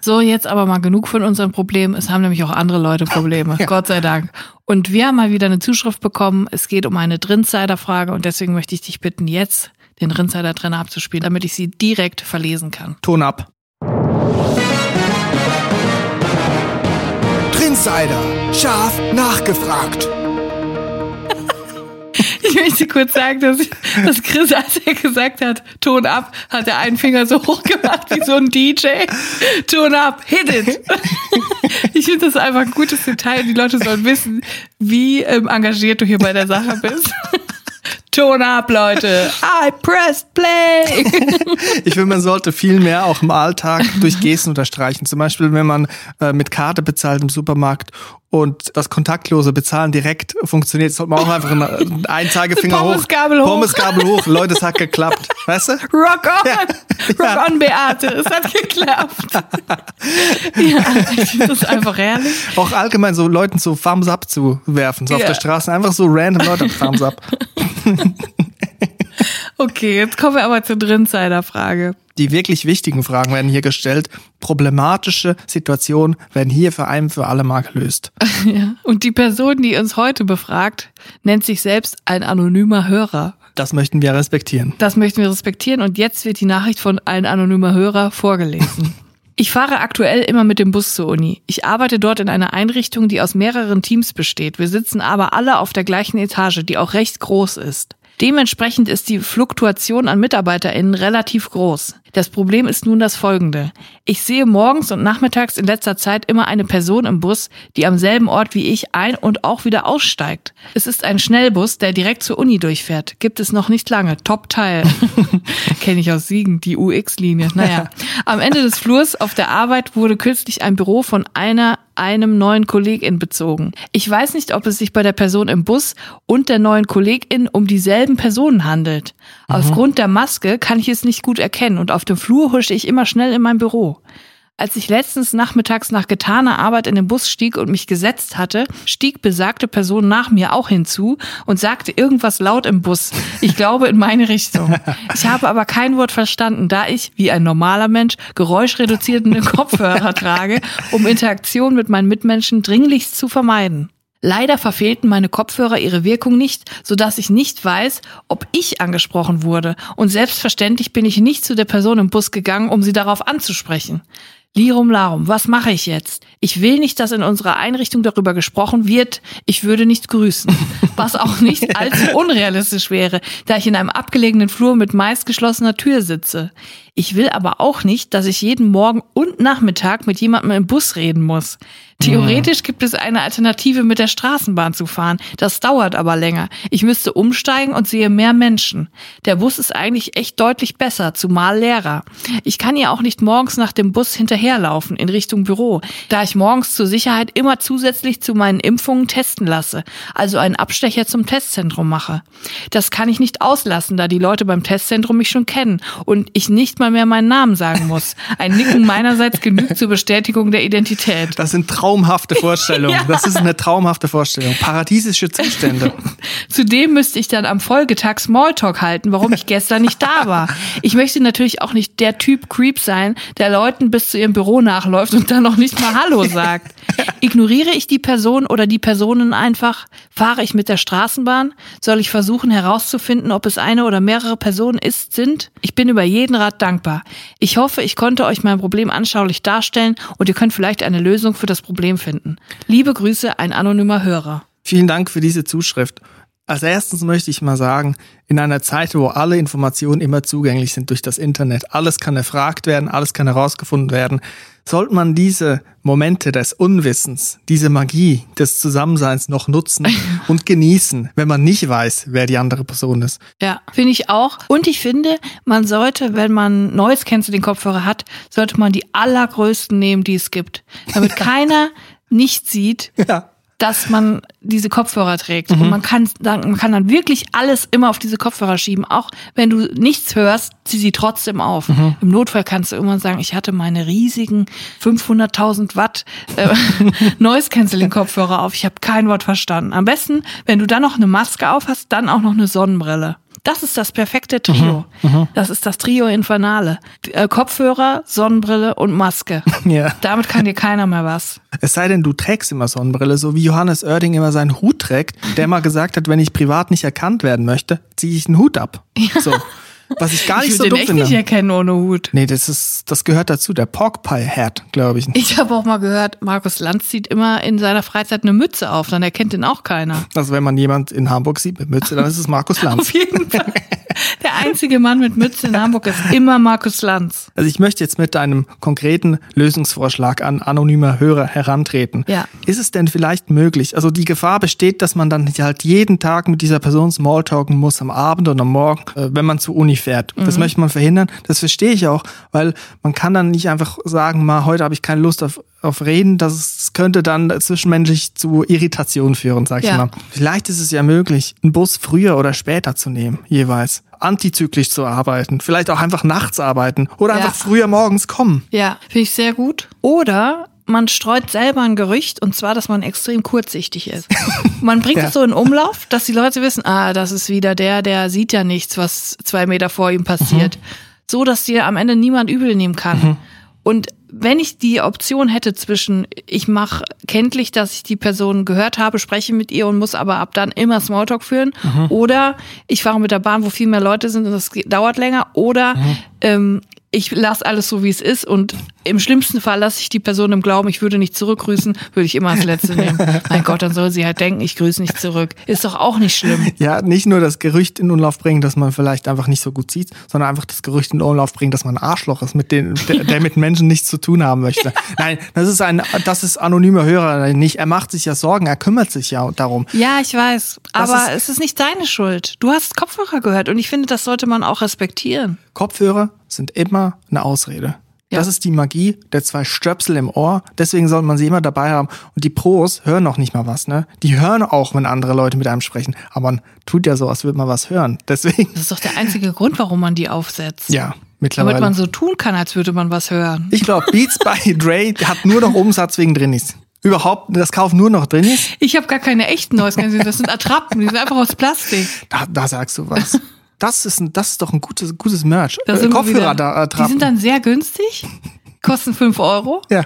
Speaker 1: So, jetzt aber mal genug von unserem Problem. Es haben nämlich auch andere Leute Probleme. Ja. Gott sei Dank. Und wir haben mal wieder eine Zuschrift bekommen. Es geht um eine Drinsider-Frage und deswegen möchte ich dich bitten, jetzt den Rinsider Trenner abzuspielen, damit ich sie direkt verlesen kann.
Speaker 2: Ton ab.
Speaker 3: Trinsider, scharf nachgefragt.
Speaker 1: Ich möchte kurz sagen, dass, dass Chris, als er gesagt hat, Ton ab, hat er einen Finger so hoch gemacht wie so ein DJ. Ton ab, hit it. Ich finde das einfach ein gutes Detail. Die Leute sollen wissen, wie ähm, engagiert du hier bei der Sache bist. Ton ab, Leute. I pressed play.
Speaker 2: ich finde, man sollte viel mehr auch im Alltag durch Gesten unterstreichen. Zum Beispiel, wenn man äh, mit Karte bezahlt im Supermarkt und das kontaktlose Bezahlen direkt funktioniert, sollte man auch einfach einen Einzeigefinger hoch.
Speaker 1: Pommesgabel hoch.
Speaker 2: Pommesgabel hoch. Leute, es hat geklappt. Weißt du?
Speaker 1: Rock on. Ja. Rock ja. on, Beate. Es hat geklappt. ja, ich finde das einfach herrlich.
Speaker 2: Auch allgemein so Leuten so Thumbs up zu werfen, so ja. auf der Straße. Einfach so random Leute Thumbs up.
Speaker 1: okay, jetzt kommen wir aber zur Drinsider-Frage.
Speaker 2: Die wirklich wichtigen Fragen werden hier gestellt. Problematische Situationen werden hier für ein für alle Mal gelöst.
Speaker 1: Ja. Und die Person, die uns heute befragt, nennt sich selbst ein anonymer Hörer.
Speaker 2: Das möchten wir respektieren.
Speaker 1: Das möchten wir respektieren. Und jetzt wird die Nachricht von ein anonymer Hörer vorgelesen. Ich fahre aktuell immer mit dem Bus zur Uni. Ich arbeite dort in einer Einrichtung, die aus mehreren Teams besteht. Wir sitzen aber alle auf der gleichen Etage, die auch recht groß ist. Dementsprechend ist die Fluktuation an MitarbeiterInnen relativ groß. Das Problem ist nun das folgende. Ich sehe morgens und nachmittags in letzter Zeit immer eine Person im Bus, die am selben Ort wie ich ein- und auch wieder aussteigt. Es ist ein Schnellbus, der direkt zur Uni durchfährt. Gibt es noch nicht lange. Top-Teil. Kenne ich aus Siegen, die UX-Linie. Naja. Am Ende des Flurs auf der Arbeit wurde kürzlich ein Büro von einer einem neuen Kollegin bezogen. Ich weiß nicht, ob es sich bei der Person im Bus und der neuen Kollegin um dieselben Personen handelt. Mhm. Aufgrund der Maske kann ich es nicht gut erkennen und auf dem Flur husche ich immer schnell in mein Büro. Als ich letztens nachmittags nach getaner Arbeit in den Bus stieg und mich gesetzt hatte, stieg besagte Person nach mir auch hinzu und sagte irgendwas laut im Bus. Ich glaube in meine Richtung. Ich habe aber kein Wort verstanden, da ich, wie ein normaler Mensch, geräuschreduzierende Kopfhörer trage, um Interaktion mit meinen Mitmenschen dringlichst zu vermeiden. Leider verfehlten meine Kopfhörer ihre Wirkung nicht, so dass ich nicht weiß, ob ich angesprochen wurde. Und selbstverständlich bin ich nicht zu der Person im Bus gegangen, um sie darauf anzusprechen. Lirum Larum, was mache ich jetzt? Ich will nicht, dass in unserer Einrichtung darüber gesprochen wird. Ich würde nicht grüßen. Was auch nicht allzu unrealistisch wäre, da ich in einem abgelegenen Flur mit meist geschlossener Tür sitze. Ich will aber auch nicht, dass ich jeden Morgen und Nachmittag mit jemandem im Bus reden muss. Theoretisch gibt es eine Alternative, mit der Straßenbahn zu fahren. Das dauert aber länger. Ich müsste umsteigen und sehe mehr Menschen. Der Bus ist eigentlich echt deutlich besser, zumal leerer. Ich kann ja auch nicht morgens nach dem Bus hinterherlaufen in Richtung Büro, da ich morgens zur Sicherheit immer zusätzlich zu meinen Impfungen testen lasse, also einen Abstecher zum Testzentrum mache. Das kann ich nicht auslassen, da die Leute beim Testzentrum mich schon kennen und ich nicht mal mehr meinen Namen sagen muss. Ein Nicken meinerseits genügt zur Bestätigung der Identität.
Speaker 2: Das sind traumhafte Vorstellung. ja. Das ist eine traumhafte Vorstellung. Paradiesische Zustände.
Speaker 1: Zudem müsste ich dann am Folgetag Smalltalk halten, warum ich gestern nicht da war. Ich möchte natürlich auch nicht der Typ Creep sein, der Leuten bis zu ihrem Büro nachläuft und dann noch nicht mal Hallo sagt. Ignoriere ich die Person oder die Personen einfach? Fahre ich mit der Straßenbahn? Soll ich versuchen herauszufinden, ob es eine oder mehrere Personen ist, sind? Ich bin über jeden Rat dankbar. Ich hoffe, ich konnte euch mein Problem anschaulich darstellen und ihr könnt vielleicht eine Lösung für das Problem finden. Liebe Grüße, ein anonymer Hörer.
Speaker 2: Vielen Dank für diese Zuschrift. Als erstes möchte ich mal sagen, in einer Zeit, wo alle Informationen immer zugänglich sind durch das Internet, alles kann erfragt werden, alles kann herausgefunden werden, sollte man diese Momente des Unwissens, diese Magie des Zusammenseins noch nutzen und genießen, wenn man nicht weiß, wer die andere Person ist.
Speaker 1: Ja, finde ich auch. Und ich finde, man sollte, wenn man neues Kennst den Kopfhörer hat, sollte man die allergrößten nehmen, die es gibt. Damit keiner nicht sieht, ja dass man diese Kopfhörer trägt. Mhm. Und man kann, dann, man kann dann wirklich alles immer auf diese Kopfhörer schieben. Auch wenn du nichts hörst, zieh sie trotzdem auf. Mhm. Im Notfall kannst du irgendwann sagen, ich hatte meine riesigen 500.000 Watt äh, Noise Cancelling Kopfhörer auf. Ich habe kein Wort verstanden. Am besten, wenn du dann noch eine Maske auf hast, dann auch noch eine Sonnenbrille. Das ist das perfekte Trio. Mhm, mhm, das ist das Trio Infernale. Äh, Kopfhörer, Sonnenbrille und Maske. Ja. Damit kann dir keiner mehr was.
Speaker 2: Es sei denn, du trägst immer Sonnenbrille, so wie Johannes Oerding immer seinen Hut trägt, der mal gesagt hat, wenn ich privat nicht erkannt werden möchte, ziehe ich einen Hut ab. Ja. So. Was ich gar nicht
Speaker 1: ich
Speaker 2: so dumm
Speaker 1: den echt
Speaker 2: finde.
Speaker 1: nicht erkennen ohne Hut.
Speaker 2: Nee, das ist, das gehört dazu, der Pork Pie Hat, glaube ich.
Speaker 1: Ich habe auch mal gehört, Markus Lanz zieht immer in seiner Freizeit eine Mütze auf, dann erkennt ihn auch keiner.
Speaker 2: Also wenn man jemand in Hamburg sieht mit Mütze, dann ist es Markus Lanz.
Speaker 1: Auf jeden Fall. Der einzige Mann mit Mütze in Hamburg ist immer Markus Lanz.
Speaker 2: Also ich möchte jetzt mit einem konkreten Lösungsvorschlag an anonyme Hörer herantreten.
Speaker 1: Ja.
Speaker 2: Ist es denn vielleicht möglich? Also die Gefahr besteht, dass man dann halt jeden Tag mit dieser Person Smalltalken muss, am Abend und am Morgen, äh, wenn man zu Uni fährt. Das
Speaker 1: Mhm.
Speaker 2: möchte man verhindern. Das verstehe ich auch, weil man kann dann nicht einfach sagen, mal heute habe ich keine Lust auf, auf Reden. Das, das könnte dann zwischenmenschlich zu Irritation führen, sag ich
Speaker 1: Ja.
Speaker 2: mal. Vielleicht ist es ja möglich, einen Bus früher oder später zu nehmen, jeweils. Antizyklisch zu arbeiten, vielleicht auch einfach nachts arbeiten oder
Speaker 1: Ja.
Speaker 2: einfach früher morgens kommen.
Speaker 1: Ja, finde ich sehr gut. Oder man streut selber ein Gerücht und zwar, dass man extrem kurzsichtig ist. Man bringt
Speaker 2: Ja.
Speaker 1: es so in Umlauf, dass die Leute wissen, ah, das ist wieder der, der sieht ja nichts, was zwei Meter vor ihm passiert. So, dass dir am Ende niemand übel nehmen kann. Und wenn ich die Option hätte zwischen, ich mache kenntlich, dass ich die Person gehört habe, spreche mit ihr und muss aber ab dann immer Smalltalk führen, oder ich fahre mit der Bahn, wo viel mehr Leute sind und das dauert länger, oder ähm, ich lasse alles so, wie es ist und im schlimmsten Fall lasse ich die Person im Glauben, ich würde nicht zurückgrüßen, würde ich immer als Letzte nehmen. mein Gott, dann soll sie halt denken, ich grüße nicht zurück. Ist doch auch nicht schlimm.
Speaker 2: Ja, nicht nur das Gerücht in Umlauf bringen, dass man vielleicht einfach nicht so gut sieht, sondern einfach das Gerücht in Umlauf bringen, dass man ein Arschloch ist, mit den, der, der mit Menschen nichts zu tun haben möchte. Nein, das ist ein, das ist anonymer Hörer nicht. Er macht sich ja Sorgen, er kümmert sich ja darum.
Speaker 1: Ja, ich weiß.
Speaker 2: Das
Speaker 1: Aber
Speaker 2: ist-
Speaker 1: es ist nicht deine Schuld. Du hast Kopfhörer gehört und ich finde, das sollte man auch respektieren.
Speaker 2: Kopfhörer sind immer eine Ausrede.
Speaker 1: Ja.
Speaker 2: Das ist die Magie der zwei Stöpsel im Ohr. Deswegen soll man sie immer dabei haben. Und die Pros hören noch nicht mal was, ne? Die hören auch, wenn andere Leute mit einem sprechen. Aber man tut ja so, als würde man was hören. Deswegen,
Speaker 1: Das ist doch der einzige Grund, warum man die aufsetzt.
Speaker 2: ja,
Speaker 1: Damit
Speaker 2: mittlerweile.
Speaker 1: man so tun kann, als würde man was hören.
Speaker 2: Ich glaube, Beats by Dre hat nur noch Umsatz wegen Drinnies. Überhaupt, das kaufen nur noch Drinnies.
Speaker 1: Ich habe gar keine echten Noise Cancelling, das sind Attrappen, die sind einfach aus Plastik.
Speaker 2: Da, da sagst du was. Das ist, ein, das ist doch ein gutes, gutes Merch.
Speaker 1: Da
Speaker 2: Äh,
Speaker 1: sind
Speaker 2: Kopfhörer da äh,
Speaker 1: Die sind dann sehr günstig, kosten 5 Euro
Speaker 2: Ja.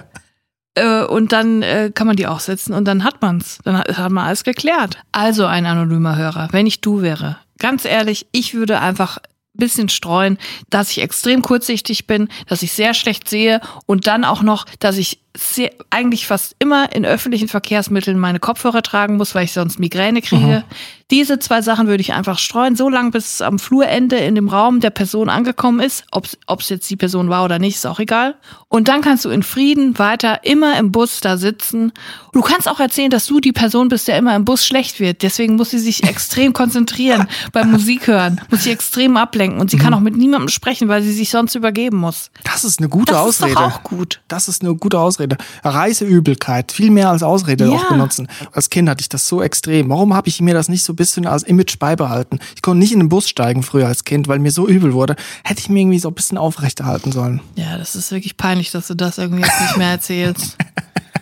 Speaker 1: äh, und dann äh, kann man die auch setzen und dann hat man's. Dann hat, hat man alles geklärt. Also ein anonymer Hörer, wenn ich du wäre. Ganz ehrlich, ich würde einfach bisschen streuen, dass ich extrem kurzsichtig bin, dass ich sehr schlecht sehe und dann auch noch, dass ich sehr, eigentlich fast immer in öffentlichen Verkehrsmitteln meine Kopfhörer tragen muss, weil ich sonst Migräne kriege. Diese zwei Sachen würde ich einfach streuen, so lange bis es am Flurende in dem Raum der Person angekommen ist. Ob es jetzt die Person war oder nicht, ist auch egal. Und dann kannst du in Frieden weiter immer im Bus da sitzen. Du kannst auch erzählen, dass du die Person bist, der immer im Bus schlecht wird. Deswegen muss sie sich extrem konzentrieren beim Musik hören, muss sie extrem ablenken und sie kann auch mit niemandem sprechen, weil sie sich sonst übergeben muss.
Speaker 2: Das ist eine gute
Speaker 1: Das
Speaker 2: Ausrede.
Speaker 1: ist doch auch gut.
Speaker 2: Das ist eine gute Ausrede. Reiseübelkeit, viel mehr als Ausrede
Speaker 1: Ja.
Speaker 2: auch benutzen. Als Kind hatte ich das so extrem. Warum habe ich mir das nicht so ein bisschen als Image beibehalten? Ich konnte nicht in den Bus steigen früher als Kind, weil mir so übel wurde. Hätte ich mir irgendwie so ein bisschen aufrechterhalten sollen.
Speaker 1: Ja, das ist wirklich peinlich, dass du das irgendwie jetzt nicht mehr erzählst.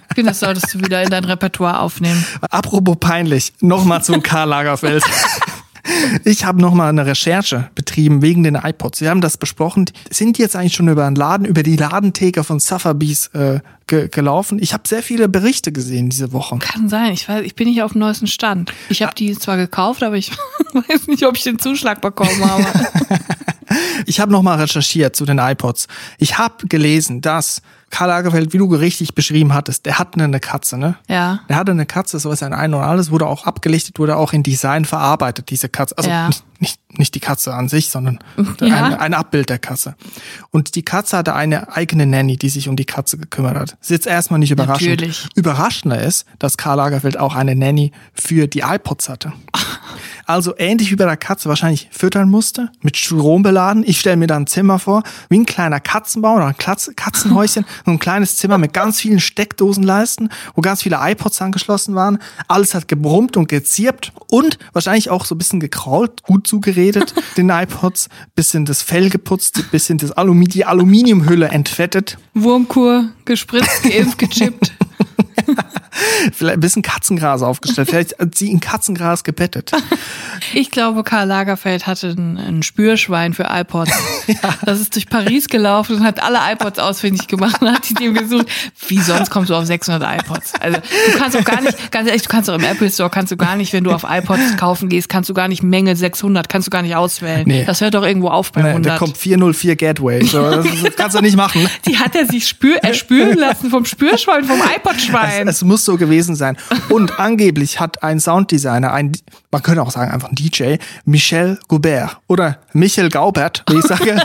Speaker 1: Ich finde, das solltest du wieder in dein Repertoire aufnehmen.
Speaker 2: Apropos peinlich, nochmal zu Karl Lagerfeld. Ich habe nochmal eine Recherche betrieben wegen den iPods. Wir haben das besprochen. Sind die jetzt eigentlich schon über den Laden, über die Ladentheke von Sotheby's äh, ge gelaufen? Ich habe sehr viele Berichte gesehen diese Woche.
Speaker 1: Kann sein, ich weiß, ich bin nicht auf dem neuesten Stand. Ich habe die zwar gekauft, aber ich weiß nicht, ob ich den Zuschlag bekommen habe.
Speaker 2: Ich habe nochmal recherchiert zu den iPods. Ich habe gelesen, dass Karl Lagerfeld, wie du richtig beschrieben hattest, der hatte eine Katze, ne?
Speaker 1: Ja.
Speaker 2: Der hatte eine Katze, so ist ein Ein und alles, wurde auch abgelichtet, wurde auch in Design verarbeitet, diese Katze. Also
Speaker 1: Ja.
Speaker 2: nicht, nicht, nicht die Katze an sich, sondern
Speaker 1: Ja.
Speaker 2: ein, ein Abbild der Katze. Und die Katze hatte eine eigene Nanny, die sich um die Katze gekümmert hat. Das ist jetzt erstmal nicht überraschend.
Speaker 1: Natürlich.
Speaker 2: Überraschender ist, dass Karl Lagerfeld auch eine Nanny für die iPods hatte. Also ähnlich wie bei der Katze wahrscheinlich füttern musste, mit Strom beladen. Ich stelle mir da ein Zimmer vor, wie ein kleiner Katzenbau oder ein Katz Katzenhäuschen, so ein kleines Zimmer mit ganz vielen Steckdosenleisten, wo ganz viele iPods angeschlossen waren. Alles hat gebrummt und gezirpt und wahrscheinlich auch so ein bisschen gekrault, gut zugeredet, den iPods, bisschen das Fell geputzt, bisschen das Alumi die Aluminiumhülle entfettet.
Speaker 1: Wurmkur Gespritzt, geimpft, gechippt.
Speaker 2: Vielleicht ein bisschen Katzengras aufgestellt. Vielleicht hat sie in Katzengras gebettet.
Speaker 1: Ich glaube, Karl Lagerfeld hatte ein, ein Spürschwein für iPods. ja. Das ist durch Paris gelaufen und hat alle iPods ausfindig gemacht und hat die dem gesucht. Wie sonst kommst du auf 600 iPods? Also du kannst auch gar nicht, ganz ehrlich, du kannst auch im Apple Store, kannst du gar nicht, wenn du auf iPods kaufen gehst, kannst du gar nicht Menge 600, kannst du gar nicht auswählen. Nee. Das hört doch irgendwo auf bei 100.
Speaker 2: da kommt 404 Gateway. So, das, das, kannst du nicht machen.
Speaker 1: Die hat er sich spür, erspüren lassen vom Spürschwein, vom iPod-Schwein.
Speaker 2: Es, es muss so gewesen sein. Und angeblich hat ein Sounddesigner, ein, man könnte auch sagen einfach ein DJ, Michel Goubert oder Michel Gaubert, wie ich sage,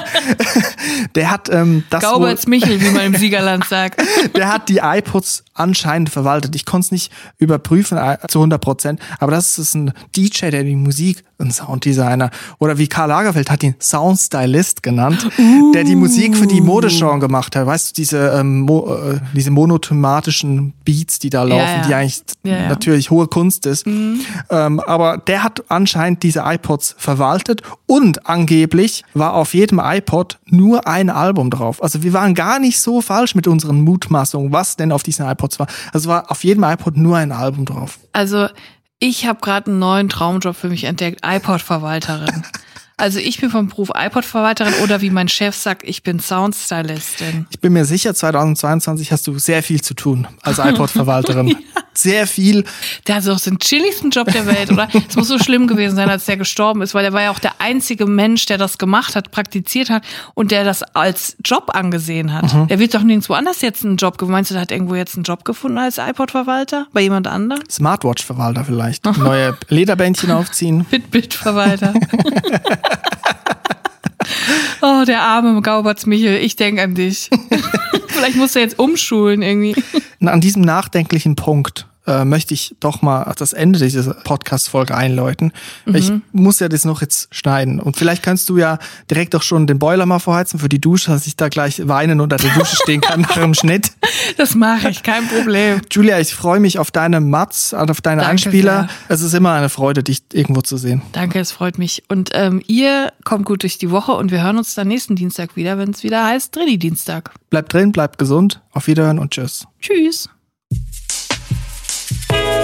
Speaker 2: der hat ähm, das
Speaker 1: Gauberts Michel, wie man im Siegerland sagt.
Speaker 2: der hat die iPods anscheinend verwaltet. Ich konnte es nicht überprüfen äh, zu 100 Prozent, aber das ist ein DJ, der die Musik, ein Sounddesigner oder wie Karl Lagerfeld hat ihn Soundstylist genannt, uh. der die Musik für die Modegenre gemacht hat. Weißt du, diese, ähm, mo äh, diese monothematischen Beats, die da laufen, ja, ja. die eigentlich ja, natürlich hohe Kunst ist. Mhm. Ähm, aber der hat anscheinend diese iPods verwaltet und angeblich war auf jedem iPod nur ein Album drauf. Also wir waren gar nicht so falsch mit unseren Mutmaßungen, was denn auf diesen iPods war. Also war auf jedem iPod nur ein Album drauf.
Speaker 1: Also ich habe gerade einen neuen Traumjob für mich entdeckt, iPod-Verwalterin. Also ich bin vom Beruf iPod-Verwalterin oder wie mein Chef sagt, ich bin Soundstylistin.
Speaker 2: Ich bin mir sicher, 2022 hast du sehr viel zu tun als iPod-Verwalterin. Sehr viel.
Speaker 1: Der hat doch den chilligsten Job der Welt, oder? Es muss so schlimm gewesen sein, als der gestorben ist, weil er war ja auch der einzige Mensch, der das gemacht hat, praktiziert hat und der das als Job angesehen hat. Mhm. Der wird doch nirgendwo anders jetzt einen Job gefunden. Meinst du, der hat irgendwo jetzt einen Job gefunden als iPod-Verwalter? Bei jemand anderem?
Speaker 2: Smartwatch-Verwalter vielleicht. Neue Lederbändchen aufziehen.
Speaker 1: Fitbit-Verwalter. oh, der arme Gauberts Michel, ich denke an dich. Vielleicht musst du jetzt umschulen irgendwie.
Speaker 2: An diesem nachdenklichen Punkt äh, möchte ich doch mal das Ende dieser Podcast-Folge einläuten. Mhm. Ich muss ja das noch jetzt schneiden. Und vielleicht kannst du ja direkt auch schon den Boiler mal vorheizen für die Dusche, dass ich da gleich weinen unter der Dusche stehen kann nach dem Schnitt.
Speaker 1: Das mache ich, kein Problem.
Speaker 2: Julia, ich freue mich auf deine Mats, auf deine Danke Einspieler. Sehr. Es ist immer eine Freude, dich irgendwo zu sehen.
Speaker 1: Danke, es freut mich. Und ähm, ihr kommt gut durch die Woche und wir hören uns dann nächsten Dienstag wieder, wenn es wieder heißt Drilli-Dienstag.
Speaker 2: Bleibt drin, bleibt gesund. Auf Wiederhören und tschüss.
Speaker 1: Tschüss.